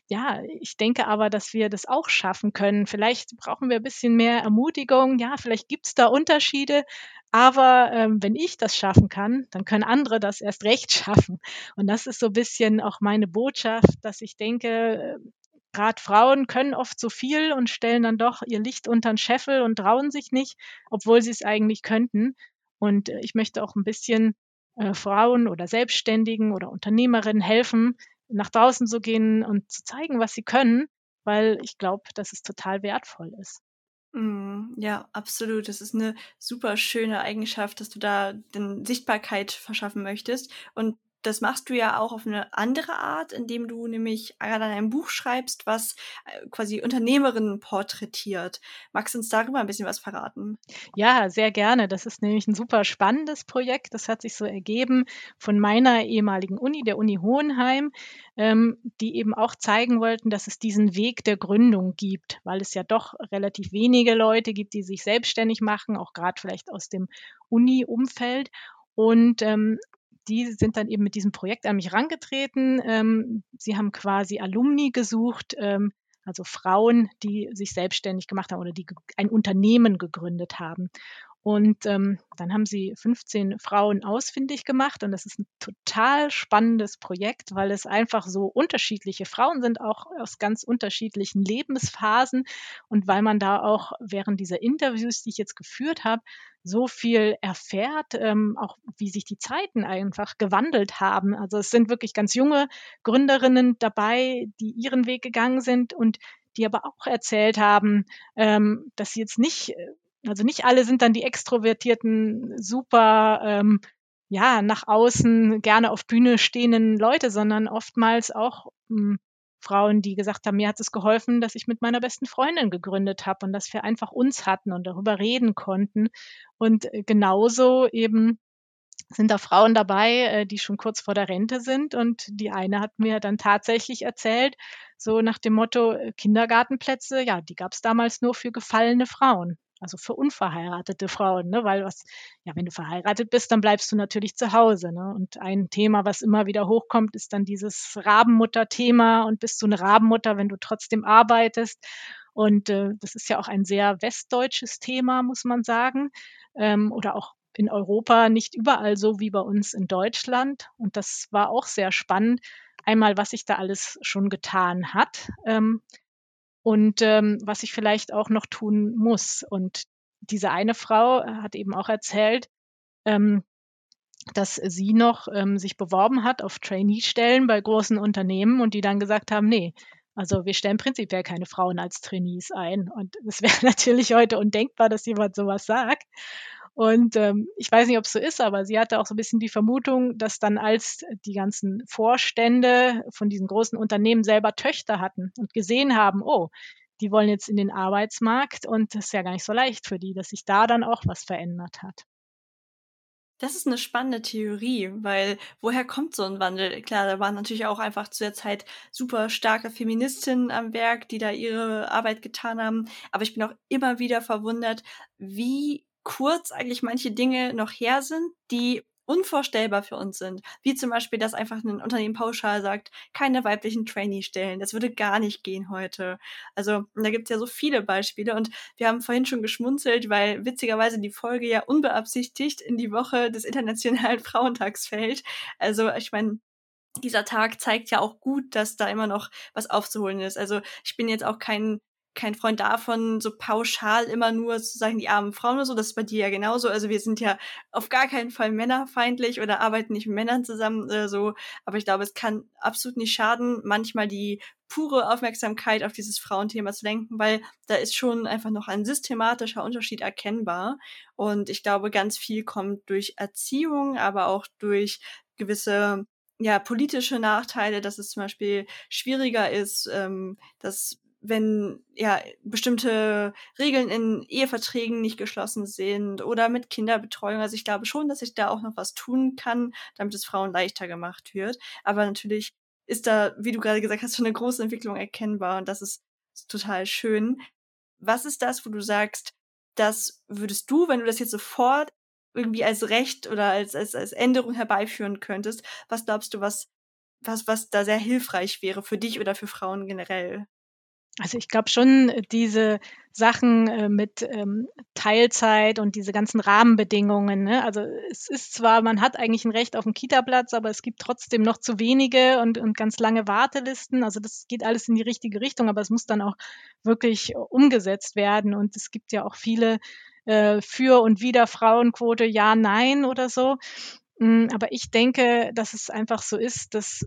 ja, ich denke aber, dass wir das auch schaffen können. Vielleicht brauchen wir ein bisschen mehr Ermutigung. Ja, vielleicht gibt es da Unterschiede. Aber ähm, wenn ich das schaffen kann, dann können andere das erst recht schaffen. Und das ist so ein bisschen auch meine Botschaft, dass ich denke, gerade Frauen können oft so viel und stellen dann doch ihr Licht unter den Scheffel und trauen sich nicht, obwohl sie es eigentlich könnten. Und äh, ich möchte auch ein bisschen äh, Frauen oder Selbstständigen oder Unternehmerinnen helfen, nach draußen zu gehen und zu zeigen, was sie können, weil ich glaube, dass es total wertvoll ist. Mm, ja, absolut. Das ist eine super schöne Eigenschaft, dass du da den Sichtbarkeit verschaffen möchtest. Und das machst du ja auch auf eine andere Art, indem du nämlich gerade ein Buch schreibst, was äh, quasi Unternehmerinnen porträtiert. Magst du uns darüber ein bisschen was verraten? Ja, sehr gerne. Das ist nämlich ein super spannendes Projekt. Das hat sich so ergeben von meiner ehemaligen Uni, der Uni Hohenheim, ähm, die eben auch zeigen wollten, dass es diesen Weg der Gründung gibt, weil es ja doch relativ wenige Leute gibt, die sich selbstständig machen, auch gerade vielleicht aus dem Uni-Umfeld. Und ähm, die sind dann eben mit diesem Projekt an mich rangetreten. Ähm, sie haben quasi Alumni gesucht, ähm, also Frauen, die sich selbstständig gemacht haben oder die ein Unternehmen gegründet haben. Und ähm, dann haben sie 15 Frauen ausfindig gemacht und das ist ein total spannendes Projekt, weil es einfach so unterschiedliche Frauen sind, auch aus ganz unterschiedlichen Lebensphasen und weil man da auch während dieser Interviews, die ich jetzt geführt habe, so viel erfährt, ähm, auch wie sich die Zeiten einfach gewandelt haben. Also es sind wirklich ganz junge Gründerinnen dabei, die ihren Weg gegangen sind und die aber auch erzählt haben, ähm, dass sie jetzt nicht äh, Also nicht alle sind dann die extrovertierten, super, ähm, ja, nach außen gerne auf Bühne stehenden Leute, sondern oftmals auch hm, Frauen, die gesagt haben, mir hat es geholfen, dass ich mit meiner besten Freundin gegründet habe und dass wir einfach uns hatten und darüber reden konnten. Und äh, genauso eben sind da Frauen dabei, äh, die schon kurz vor der Rente sind. Und die eine hat mir dann tatsächlich erzählt, so nach dem Motto, äh, Kindergartenplätze, ja, die gab es damals nur für gefallene Frauen. Also für unverheiratete Frauen, ne? weil was, ja, wenn du verheiratet bist, dann bleibst du natürlich zu Hause. Ne? Und ein Thema, was immer wieder hochkommt, ist dann dieses Rabenmutter-Thema und bist du eine Rabenmutter, wenn du trotzdem arbeitest. Und äh, das ist ja auch ein sehr westdeutsches Thema, muss man sagen. Ähm, oder auch in Europa nicht überall so wie bei uns in Deutschland. Und das war auch sehr spannend. Einmal, was sich da alles schon getan hat. Ähm, und ähm, was ich vielleicht auch noch tun muss. Und diese eine Frau hat eben auch erzählt, ähm, dass sie noch ähm, sich beworben hat auf Trainee-Stellen bei großen Unternehmen und die dann gesagt haben, nee, also wir stellen prinzipiell keine Frauen als Trainees ein. Und es wäre natürlich heute undenkbar, dass jemand sowas sagt. Und ähm, ich weiß nicht, ob es so ist, aber sie hatte auch so ein bisschen die Vermutung, dass dann als die ganzen Vorstände von diesen großen Unternehmen selber Töchter hatten und gesehen haben, oh, die wollen jetzt in den Arbeitsmarkt und das ist ja gar nicht so leicht für die, dass sich da dann auch was verändert hat. Das ist eine spannende Theorie, weil woher kommt so ein Wandel? Klar, da waren natürlich auch einfach zu der Zeit super starke Feministinnen am Werk, die da ihre Arbeit getan haben. Aber ich bin auch immer wieder verwundert, wie kurz eigentlich manche Dinge noch her sind, die unvorstellbar für uns sind. Wie zum Beispiel, dass einfach ein Unternehmen pauschal sagt, keine weiblichen Trainee-Stellen. Das würde gar nicht gehen heute. Also, da gibt es ja so viele Beispiele und wir haben vorhin schon geschmunzelt, weil witzigerweise die Folge ja unbeabsichtigt in die Woche des Internationalen Frauentags fällt. Also, ich meine, dieser Tag zeigt ja auch gut, dass da immer noch was aufzuholen ist. Also ich bin jetzt auch kein kein Freund davon, so pauschal immer nur zu sagen, die armen Frauen oder so. Das ist bei dir ja genauso. Also wir sind ja auf gar keinen Fall männerfeindlich oder arbeiten nicht mit Männern zusammen oder so. Aber ich glaube, es kann absolut nicht schaden, manchmal die pure Aufmerksamkeit auf dieses Frauenthema zu lenken, weil da ist schon einfach noch ein systematischer Unterschied erkennbar. Und ich glaube, ganz viel kommt durch Erziehung, aber auch durch gewisse ja, politische Nachteile, dass es zum Beispiel schwieriger ist, ähm, dass wenn ja bestimmte Regeln in Eheverträgen nicht geschlossen sind oder mit Kinderbetreuung. Also ich glaube schon, dass ich da auch noch was tun kann, damit es Frauen leichter gemacht wird. Aber natürlich ist da, wie du gerade gesagt hast, schon eine große Entwicklung erkennbar und das ist total schön. Was ist das, wo du sagst, das würdest du, wenn du das jetzt sofort irgendwie als Recht oder als, als, als Änderung herbeiführen könntest, was glaubst du, was, was, was da sehr hilfreich wäre für dich oder für Frauen generell? Also ich glaube schon, äh, diese Sachen äh, mit ähm, Teilzeit und diese ganzen Rahmenbedingungen. Ne? Also es ist zwar, man hat eigentlich ein Recht auf einen Kita-Platz, aber es gibt trotzdem noch zu wenige und, und ganz lange Wartelisten. Also das geht alles in die richtige Richtung, aber es muss dann auch wirklich umgesetzt werden. Und es gibt ja auch viele äh, für und wieder Frauenquote, ja, nein oder so. Mm, aber ich denke, dass es einfach so ist, dass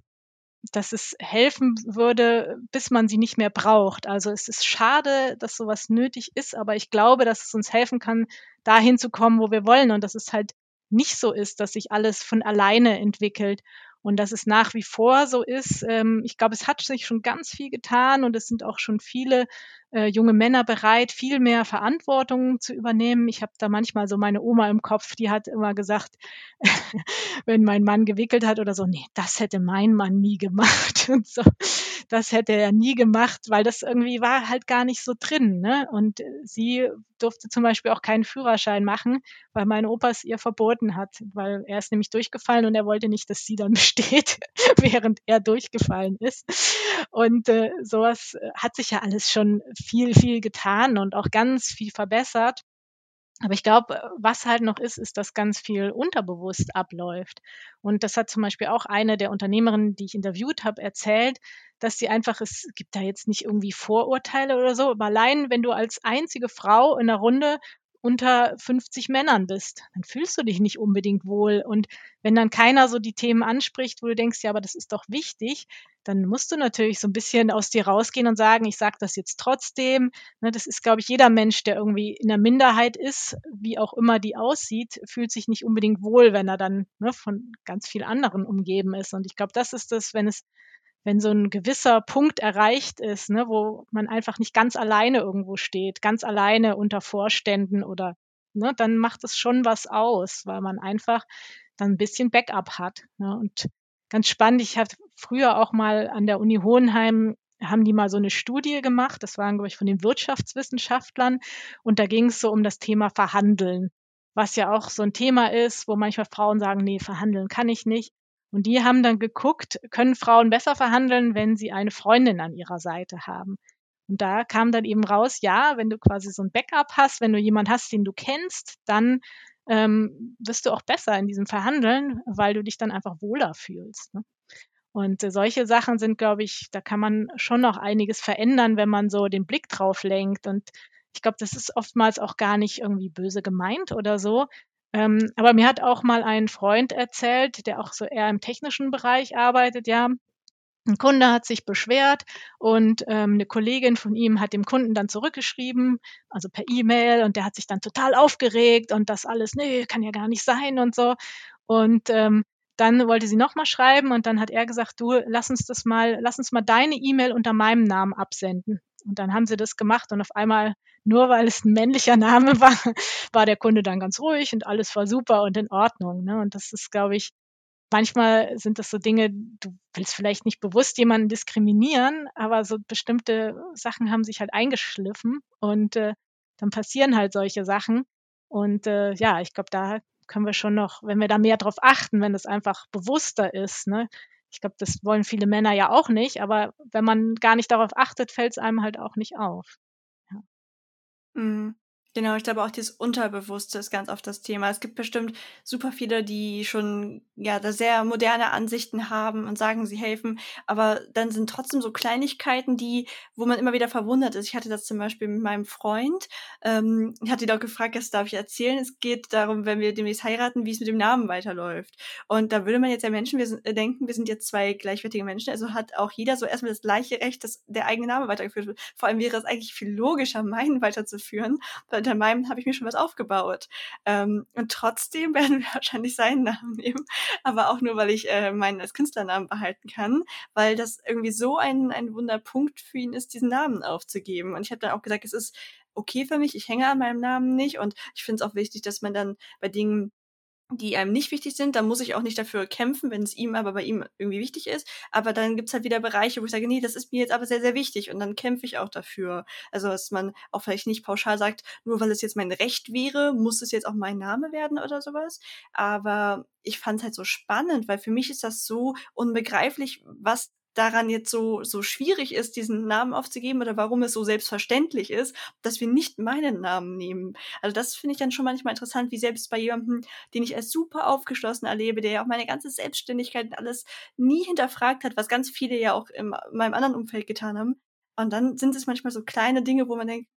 dass es helfen würde, bis man sie nicht mehr braucht. Also es ist schade, dass sowas nötig ist, aber ich glaube, dass es uns helfen kann, dahin zu kommen, wo wir wollen und dass es halt nicht so ist, dass sich alles von alleine entwickelt und dass es nach wie vor so ist. Ähm, ich glaube, es hat sich schon ganz viel getan und es sind auch schon viele äh, junge Männer bereit, viel mehr Verantwortung zu übernehmen. Ich habe da manchmal so meine Oma im Kopf, die hat immer gesagt, wenn mein Mann gewickelt hat oder so, nee, das hätte mein Mann nie gemacht und so. Das hätte er nie gemacht, weil das irgendwie war halt gar nicht so drin. Ne? Und sie durfte zum Beispiel auch keinen Führerschein machen, weil mein Opa es ihr verboten hat, weil er ist nämlich durchgefallen und er wollte nicht, dass sie dann besteht, während er durchgefallen ist. Und äh, sowas hat sich ja alles schon viel, viel getan und auch ganz viel verbessert. Aber ich glaube, was halt noch ist, ist, dass ganz viel unterbewusst abläuft. Und das hat zum Beispiel auch eine der Unternehmerinnen, die ich interviewt habe, erzählt, dass sie einfach, es gibt da jetzt nicht irgendwie Vorurteile oder so, aber allein, wenn du als einzige Frau in der Runde unter 50 Männern bist. Dann fühlst du dich nicht unbedingt wohl. Und wenn dann keiner so die Themen anspricht, wo du denkst, ja, aber das ist doch wichtig, dann musst du natürlich so ein bisschen aus dir rausgehen und sagen, ich sage das jetzt trotzdem. Ne, das ist, glaube ich, jeder Mensch, der irgendwie in der Minderheit ist, wie auch immer die aussieht, fühlt sich nicht unbedingt wohl, wenn er dann ne, von ganz viel anderen umgeben ist. Und ich glaube, das ist das, wenn es wenn so ein gewisser Punkt erreicht ist, ne, wo man einfach nicht ganz alleine irgendwo steht, ganz alleine unter Vorständen oder, ne, dann macht es schon was aus, weil man einfach dann ein bisschen Backup hat. Ne. Und ganz spannend, ich hatte früher auch mal an der Uni Hohenheim haben die mal so eine Studie gemacht, das waren, glaube ich, von den Wirtschaftswissenschaftlern, und da ging es so um das Thema Verhandeln, was ja auch so ein Thema ist, wo manchmal Frauen sagen, nee, verhandeln kann ich nicht. Und die haben dann geguckt, können Frauen besser verhandeln, wenn sie eine Freundin an ihrer Seite haben. Und da kam dann eben raus, ja, wenn du quasi so ein Backup hast, wenn du jemanden hast, den du kennst, dann ähm, wirst du auch besser in diesem Verhandeln, weil du dich dann einfach wohler fühlst. Ne? Und äh, solche Sachen sind, glaube ich, da kann man schon noch einiges verändern, wenn man so den Blick drauf lenkt. Und ich glaube, das ist oftmals auch gar nicht irgendwie böse gemeint oder so, ähm, aber mir hat auch mal ein Freund erzählt, der auch so eher im technischen Bereich arbeitet, ja, ein Kunde hat sich beschwert und ähm, eine Kollegin von ihm hat dem Kunden dann zurückgeschrieben, also per E-Mail, und der hat sich dann total aufgeregt und das alles, nee, kann ja gar nicht sein und so. Und ähm, dann wollte sie nochmal schreiben und dann hat er gesagt, du, lass uns das mal, lass uns mal deine E-Mail unter meinem Namen absenden. Und dann haben sie das gemacht und auf einmal, nur weil es ein männlicher Name war, war der Kunde dann ganz ruhig und alles war super und in Ordnung. Ne? Und das ist, glaube ich, manchmal sind das so Dinge, du willst vielleicht nicht bewusst jemanden diskriminieren, aber so bestimmte Sachen haben sich halt eingeschliffen und äh, dann passieren halt solche Sachen. Und äh, ja, ich glaube, da können wir schon noch, wenn wir da mehr drauf achten, wenn das einfach bewusster ist, ne, ich glaube, das wollen viele Männer ja auch nicht, aber wenn man gar nicht darauf achtet, fällt es einem halt auch nicht auf. Ja. Mhm. Genau, ich glaube auch dieses Unterbewusste ist ganz oft das Thema. Es gibt bestimmt super viele, die schon ja da sehr moderne Ansichten haben und sagen, sie helfen, aber dann sind trotzdem so Kleinigkeiten, die, wo man immer wieder verwundert ist. Ich hatte das zum Beispiel mit meinem Freund. Ähm, ich hatte ihn auch gefragt, das darf ich erzählen. Es geht darum, wenn wir demnächst heiraten, wie es mit dem Namen weiterläuft. Und da würde man jetzt ja Menschen, wir sind, äh, denken, wir sind jetzt zwei gleichwertige Menschen, also hat auch jeder so erstmal das gleiche Recht, dass der eigene Name weitergeführt wird. Vor allem wäre es eigentlich viel logischer, meinen weiterzuführen, unter meinem habe ich mir schon was aufgebaut. Ähm, und trotzdem werden wir wahrscheinlich seinen Namen nehmen, aber auch nur, weil ich äh, meinen als Künstlernamen behalten kann, weil das irgendwie so ein, ein Wunderpunkt für ihn ist, diesen Namen aufzugeben. Und ich habe dann auch gesagt, es ist okay für mich, ich hänge an meinem Namen nicht und ich finde es auch wichtig, dass man dann bei Dingen die einem nicht wichtig sind, dann muss ich auch nicht dafür kämpfen, wenn es ihm aber bei ihm irgendwie wichtig ist. Aber dann gibt's halt wieder Bereiche, wo ich sage, nee, das ist mir jetzt aber sehr, sehr wichtig und dann kämpfe ich auch dafür. Also, dass man auch vielleicht nicht pauschal sagt, nur weil es jetzt mein Recht wäre, muss es jetzt auch mein Name werden oder sowas. Aber ich fand es halt so spannend, weil für mich ist das so unbegreiflich, was daran jetzt so, so schwierig ist, diesen Namen aufzugeben oder warum es so selbstverständlich ist, dass wir nicht meinen Namen nehmen. Also das finde ich dann schon manchmal interessant, wie selbst bei jemandem, den ich als super aufgeschlossen erlebe, der ja auch meine ganze Selbstständigkeit und alles nie hinterfragt hat, was ganz viele ja auch in meinem anderen Umfeld getan haben. Und dann sind es manchmal so kleine Dinge, wo man denkt,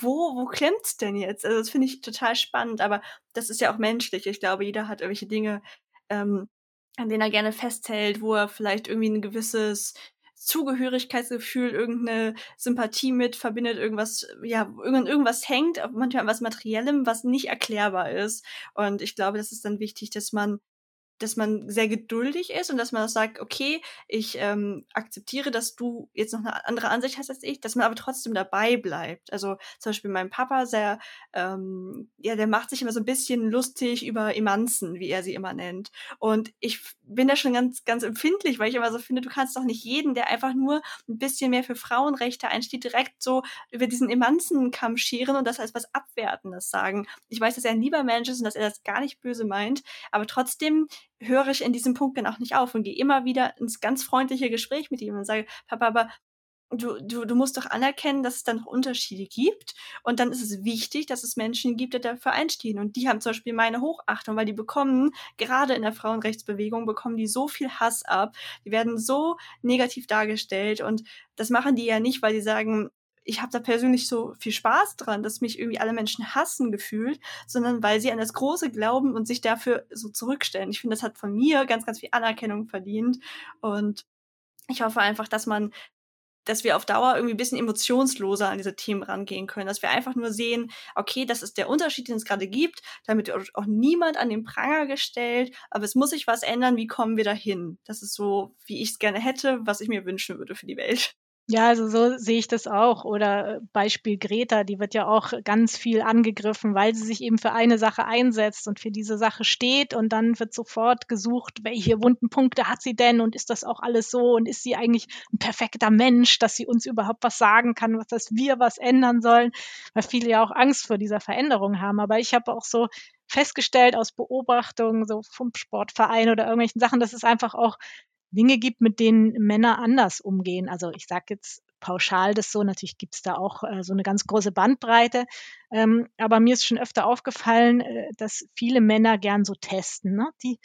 wo, wo klemmt's denn jetzt? Also das finde ich total spannend, aber das ist ja auch menschlich. Ich glaube, jeder hat irgendwelche Dinge, ähm, an denen er gerne festhält, wo er vielleicht irgendwie ein gewisses Zugehörigkeitsgefühl, irgendeine Sympathie mit verbindet, irgendwas, ja, irgend, irgendwas hängt, manchmal an was Materiellem, was nicht erklärbar ist. Und ich glaube, das ist dann wichtig, dass man dass man sehr geduldig ist und dass man auch sagt, okay, ich ähm, akzeptiere, dass du jetzt noch eine andere Ansicht hast als ich, dass man aber trotzdem dabei bleibt. Also zum Beispiel mein Papa, sehr, ähm, ja, der macht sich immer so ein bisschen lustig über Emanzen, wie er sie immer nennt. Und ich bin da schon ganz, ganz empfindlich, weil ich immer so finde, du kannst doch nicht jeden, der einfach nur ein bisschen mehr für Frauenrechte einsteht, direkt so über diesen Emanzenkamm scheren und das als was Abwertendes sagen. Ich weiß, dass er ein lieber Mensch ist und dass er das gar nicht böse meint, aber trotzdem höre ich in diesem Punkt dann auch nicht auf und gehe immer wieder ins ganz freundliche Gespräch mit ihm und sage, Papa, aber du, du, du musst doch anerkennen, dass es dann noch Unterschiede gibt. Und dann ist es wichtig, dass es Menschen gibt, die dafür einstehen. Und die haben zum Beispiel meine Hochachtung, weil die bekommen, gerade in der Frauenrechtsbewegung, bekommen die so viel Hass ab. Die werden so negativ dargestellt. Und das machen die ja nicht, weil die sagen, ich habe da persönlich so viel Spaß dran, dass mich irgendwie alle Menschen hassen gefühlt, sondern weil sie an das Große glauben und sich dafür so zurückstellen. Ich finde, das hat von mir ganz, ganz viel Anerkennung verdient und ich hoffe einfach, dass man dass wir auf Dauer irgendwie ein bisschen emotionsloser an diese Themen rangehen können, dass wir einfach nur sehen, okay, das ist der Unterschied, den es gerade gibt, damit wird auch niemand an den Pranger gestellt, aber es muss sich was ändern, wie kommen wir dahin? Das ist so, wie ich es gerne hätte, was ich mir wünschen würde für die Welt. Ja, also so sehe ich das auch. Oder äh, Beispiel Greta, die wird ja auch ganz viel angegriffen, weil sie sich eben für eine Sache einsetzt und für diese Sache steht. Und dann wird sofort gesucht, welche wunden Punkte hat sie denn und ist das auch alles so und ist sie eigentlich ein perfekter Mensch, dass sie uns überhaupt was sagen kann, was dass wir was ändern sollen, weil viele ja auch Angst vor dieser Veränderung haben. Aber ich habe auch so festgestellt aus Beobachtungen so vom Sportverein oder irgendwelchen Sachen, dass es einfach auch Dinge gibt, mit denen Männer anders umgehen. Also ich sage jetzt pauschal das so, natürlich gibt es da auch äh, so eine ganz große Bandbreite. Ähm, aber mir ist schon öfter aufgefallen, äh, dass viele Männer gern so testen. Ne? Die,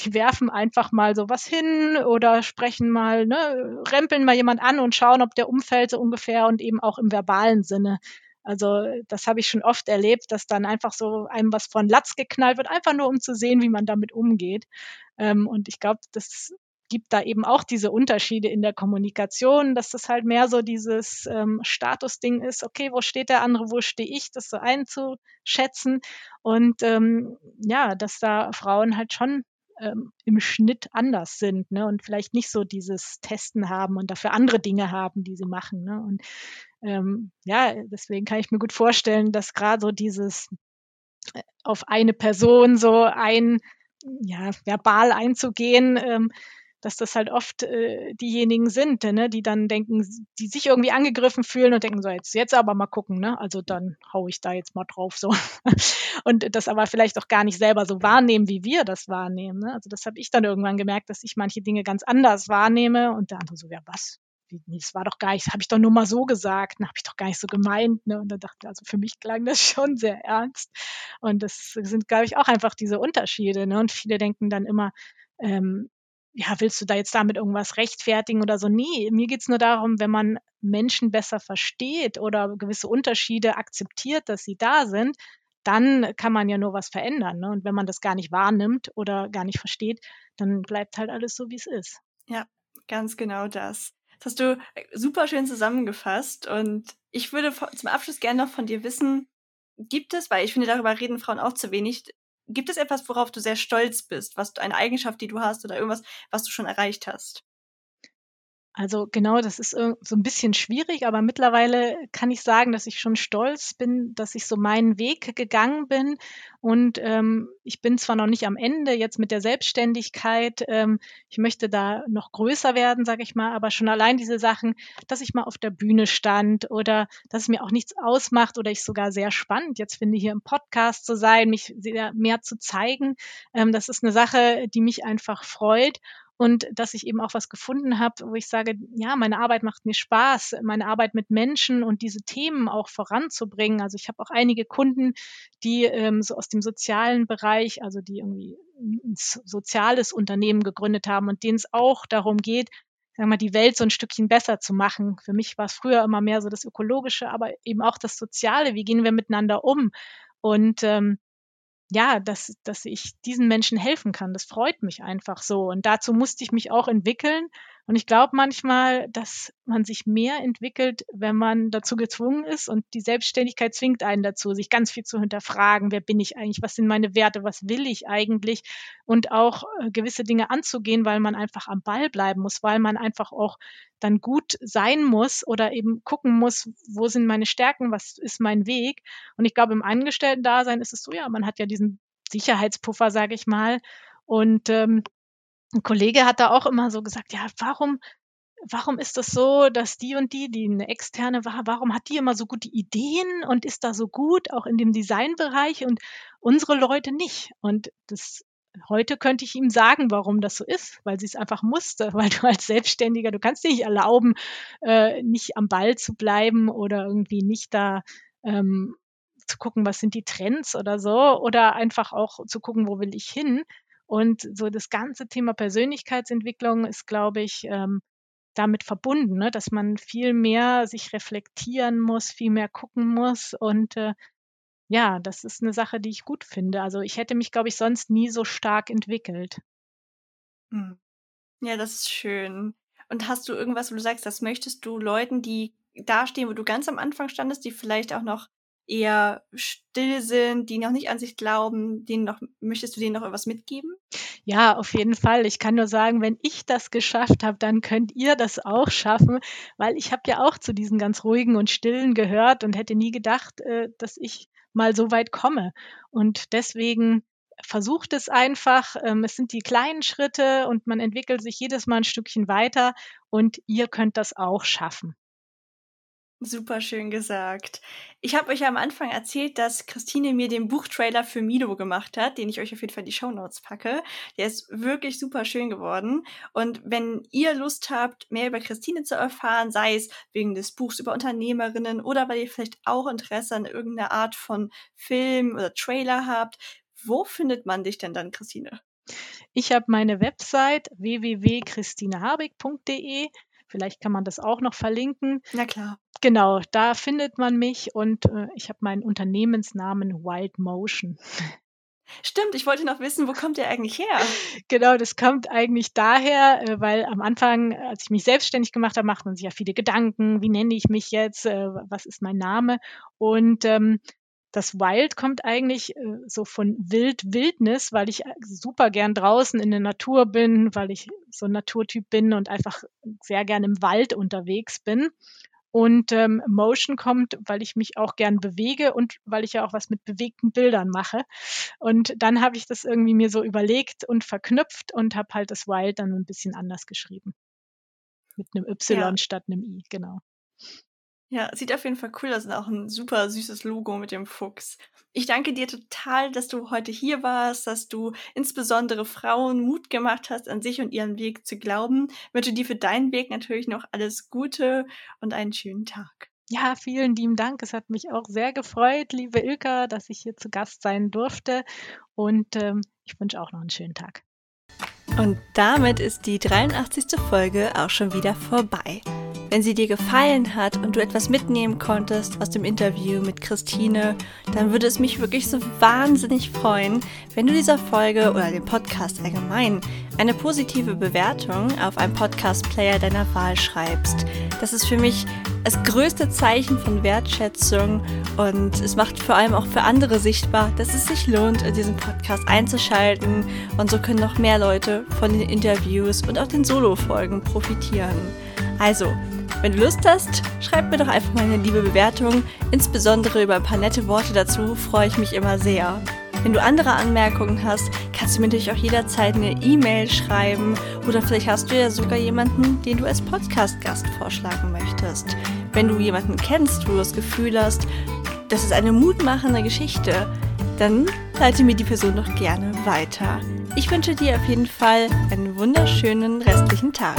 die werfen einfach mal so was hin oder sprechen mal, ne, rempeln mal jemand an und schauen, ob der umfällt so ungefähr und eben auch im verbalen Sinne. Also das habe ich schon oft erlebt, dass dann einfach so einem was von Latz geknallt wird, einfach nur um zu sehen, wie man damit umgeht. Ähm, und ich glaube, das gibt da eben auch diese Unterschiede in der Kommunikation, dass das halt mehr so dieses ähm, Statusding ist, okay, wo steht der andere, wo stehe ich, das so einzuschätzen. Und ähm, ja, dass da Frauen halt schon ähm, im Schnitt anders sind ne? und vielleicht nicht so dieses Testen haben und dafür andere Dinge haben, die sie machen. Ne? Und ähm, ja, deswegen kann ich mir gut vorstellen, dass gerade so dieses äh, auf eine Person so ein ja, verbal einzugehen, ähm, dass das halt oft äh, diejenigen sind, ne, die dann denken, die sich irgendwie angegriffen fühlen und denken so, jetzt, jetzt aber mal gucken, ne? Also dann hau ich da jetzt mal drauf so. und das aber vielleicht auch gar nicht selber so wahrnehmen, wie wir das wahrnehmen. Ne? Also das habe ich dann irgendwann gemerkt, dass ich manche Dinge ganz anders wahrnehme und der andere so, ja, was? nee, das war doch gar nicht, habe ich doch nur mal so gesagt, habe ich doch gar nicht so gemeint. Ne? Und da dachte ich, also für mich klang das schon sehr ernst. Und das sind, glaube ich, auch einfach diese Unterschiede. Ne? Und viele denken dann immer, ähm, ja, willst du da jetzt damit irgendwas rechtfertigen oder so? Nee, mir geht's nur darum, wenn man Menschen besser versteht oder gewisse Unterschiede akzeptiert, dass sie da sind, dann kann man ja nur was verändern. Ne? Und wenn man das gar nicht wahrnimmt oder gar nicht versteht, dann bleibt halt alles so, wie es ist. Ja, ganz genau das. Das hast du äh, super schön zusammengefasst. Und ich würde zum Abschluss gerne noch von dir wissen, gibt es, weil ich finde, darüber reden Frauen auch zu wenig, Gibt es etwas, worauf du sehr stolz bist, was eine Eigenschaft, die du hast oder irgendwas, was du schon erreicht hast? Also genau, das ist so ein bisschen schwierig, aber mittlerweile kann ich sagen, dass ich schon stolz bin, dass ich so meinen Weg gegangen bin. Und ähm, ich bin zwar noch nicht am Ende jetzt mit der Selbstständigkeit, ähm, ich möchte da noch größer werden, sage ich mal, aber schon allein diese Sachen, dass ich mal auf der Bühne stand oder dass es mir auch nichts ausmacht oder ich sogar sehr spannend jetzt finde, hier im Podcast zu sein, mich sehr mehr zu zeigen. Ähm, das ist eine Sache, die mich einfach freut und dass ich eben auch was gefunden habe, wo ich sage, ja, meine Arbeit macht mir Spaß, meine Arbeit mit Menschen und diese Themen auch voranzubringen. Also ich habe auch einige Kunden, die ähm, so aus dem sozialen Bereich, also die irgendwie ein soziales Unternehmen gegründet haben und denen es auch darum geht, sagen wir, die Welt so ein Stückchen besser zu machen. Für mich war es früher immer mehr so das Ökologische, aber eben auch das Soziale. Wie gehen wir miteinander um? Und ähm, ja, dass, dass ich diesen Menschen helfen kann. Das freut mich einfach so. Und dazu musste ich mich auch entwickeln. Und ich glaube manchmal, dass man sich mehr entwickelt, wenn man dazu gezwungen ist. Und die Selbstständigkeit zwingt einen dazu, sich ganz viel zu hinterfragen. Wer bin ich eigentlich? Was sind meine Werte? Was will ich eigentlich? Und auch äh, gewisse Dinge anzugehen, weil man einfach am Ball bleiben muss, weil man einfach auch dann gut sein muss oder eben gucken muss, wo sind meine Stärken? Was ist mein Weg? Und ich glaube, im Angestellten-Dasein ist es so, ja, man hat ja diesen Sicherheitspuffer, sage ich mal. Und ähm, ein Kollege hat da auch immer so gesagt, ja, warum, warum ist das so, dass die und die, die eine externe war, warum hat die immer so gute Ideen und ist da so gut, auch in dem Designbereich und unsere Leute nicht? Und das heute könnte ich ihm sagen, warum das so ist, weil sie es einfach musste, weil du als Selbstständiger, du kannst dir nicht erlauben, äh, nicht am Ball zu bleiben oder irgendwie nicht da ähm, zu gucken, was sind die Trends oder so, oder einfach auch zu gucken, wo will ich hin. Und so das ganze Thema Persönlichkeitsentwicklung ist, glaube ich, ähm, damit verbunden, ne? dass man viel mehr sich reflektieren muss, viel mehr gucken muss und äh, ja, das ist eine Sache, die ich gut finde. Also ich hätte mich, glaube ich, sonst nie so stark entwickelt. Hm. Ja, das ist schön. Und hast du irgendwas, wo du sagst, das möchtest du Leuten, die dastehen, wo du ganz am Anfang standest, die vielleicht auch noch eher still sind, die noch nicht an sich glauben, denen noch, möchtest du denen noch etwas mitgeben? Ja, auf jeden Fall. Ich kann nur sagen, wenn ich das geschafft habe, dann könnt ihr das auch schaffen, weil ich habe ja auch zu diesen ganz ruhigen und stillen gehört und hätte nie gedacht, äh, dass ich mal so weit komme. Und deswegen versucht es einfach. Ähm, es sind die kleinen Schritte und man entwickelt sich jedes Mal ein Stückchen weiter und ihr könnt das auch schaffen. Super schön gesagt. Ich habe euch am Anfang erzählt, dass Christine mir den Buchtrailer für Mido gemacht hat, den ich euch auf jeden Fall in die Show Notes packe. Der ist wirklich super schön geworden. Und wenn ihr Lust habt, mehr über Christine zu erfahren, sei es wegen des Buchs über Unternehmerinnen oder weil ihr vielleicht auch Interesse an irgendeiner Art von Film oder Trailer habt, wo findet man dich denn dann, Christine? Ich habe meine Website www.christinehabig.de. Vielleicht kann man das auch noch verlinken. Na klar. Genau, da findet man mich und äh, ich habe meinen Unternehmensnamen Wild Motion. Stimmt, ich wollte noch wissen, wo kommt der eigentlich her? Genau, das kommt eigentlich daher, äh, weil am Anfang, als ich mich selbstständig gemacht habe, macht man sich ja viele Gedanken, wie nenne ich mich jetzt, äh, was ist mein Name? Und ähm, das Wild kommt eigentlich äh, so von Wild Wildnis, weil ich äh, super gern draußen in der Natur bin, weil ich so ein Naturtyp bin und einfach sehr gern im Wald unterwegs bin. Und ähm, Motion kommt, weil ich mich auch gern bewege und weil ich ja auch was mit bewegten Bildern mache. Und dann habe ich das irgendwie mir so überlegt und verknüpft und habe halt das Wild dann ein bisschen anders geschrieben. Mit einem Y ja. statt einem I, genau. Ja, sieht auf jeden Fall cool aus und auch ein super süßes Logo mit dem Fuchs. Ich danke dir total, dass du heute hier warst, dass du insbesondere Frauen Mut gemacht hast, an sich und ihren Weg zu glauben. Ich wünsche dir für deinen Weg natürlich noch alles Gute und einen schönen Tag. Ja, vielen lieben Dank. Es hat mich auch sehr gefreut, liebe Ilka, dass ich hier zu Gast sein durfte. Und ähm, ich wünsche auch noch einen schönen Tag. Und damit ist die 83. Folge auch schon wieder vorbei. Wenn sie dir gefallen hat und du etwas mitnehmen konntest aus dem Interview mit Christine, dann würde es mich wirklich so wahnsinnig freuen, wenn du dieser Folge oder dem Podcast allgemein eine positive Bewertung auf einem Podcast-Player deiner Wahl schreibst. Das ist für mich das größte Zeichen von Wertschätzung und es macht vor allem auch für andere sichtbar, dass es sich lohnt, in diesen Podcast einzuschalten und so können noch mehr Leute von den Interviews und auch den Solo-Folgen profitieren. Also, wenn du Lust hast, schreib mir doch einfach mal eine liebe Bewertung. Insbesondere über ein paar nette Worte dazu freue ich mich immer sehr. Wenn du andere Anmerkungen hast, kannst du mir natürlich auch jederzeit eine E-Mail schreiben oder vielleicht hast du ja sogar jemanden, den du als Podcast-Gast vorschlagen möchtest. Wenn du jemanden kennst, wo du das Gefühl hast, das ist eine mutmachende Geschichte, dann leite mir die Person doch gerne weiter. Ich wünsche dir auf jeden Fall einen wunderschönen restlichen Tag.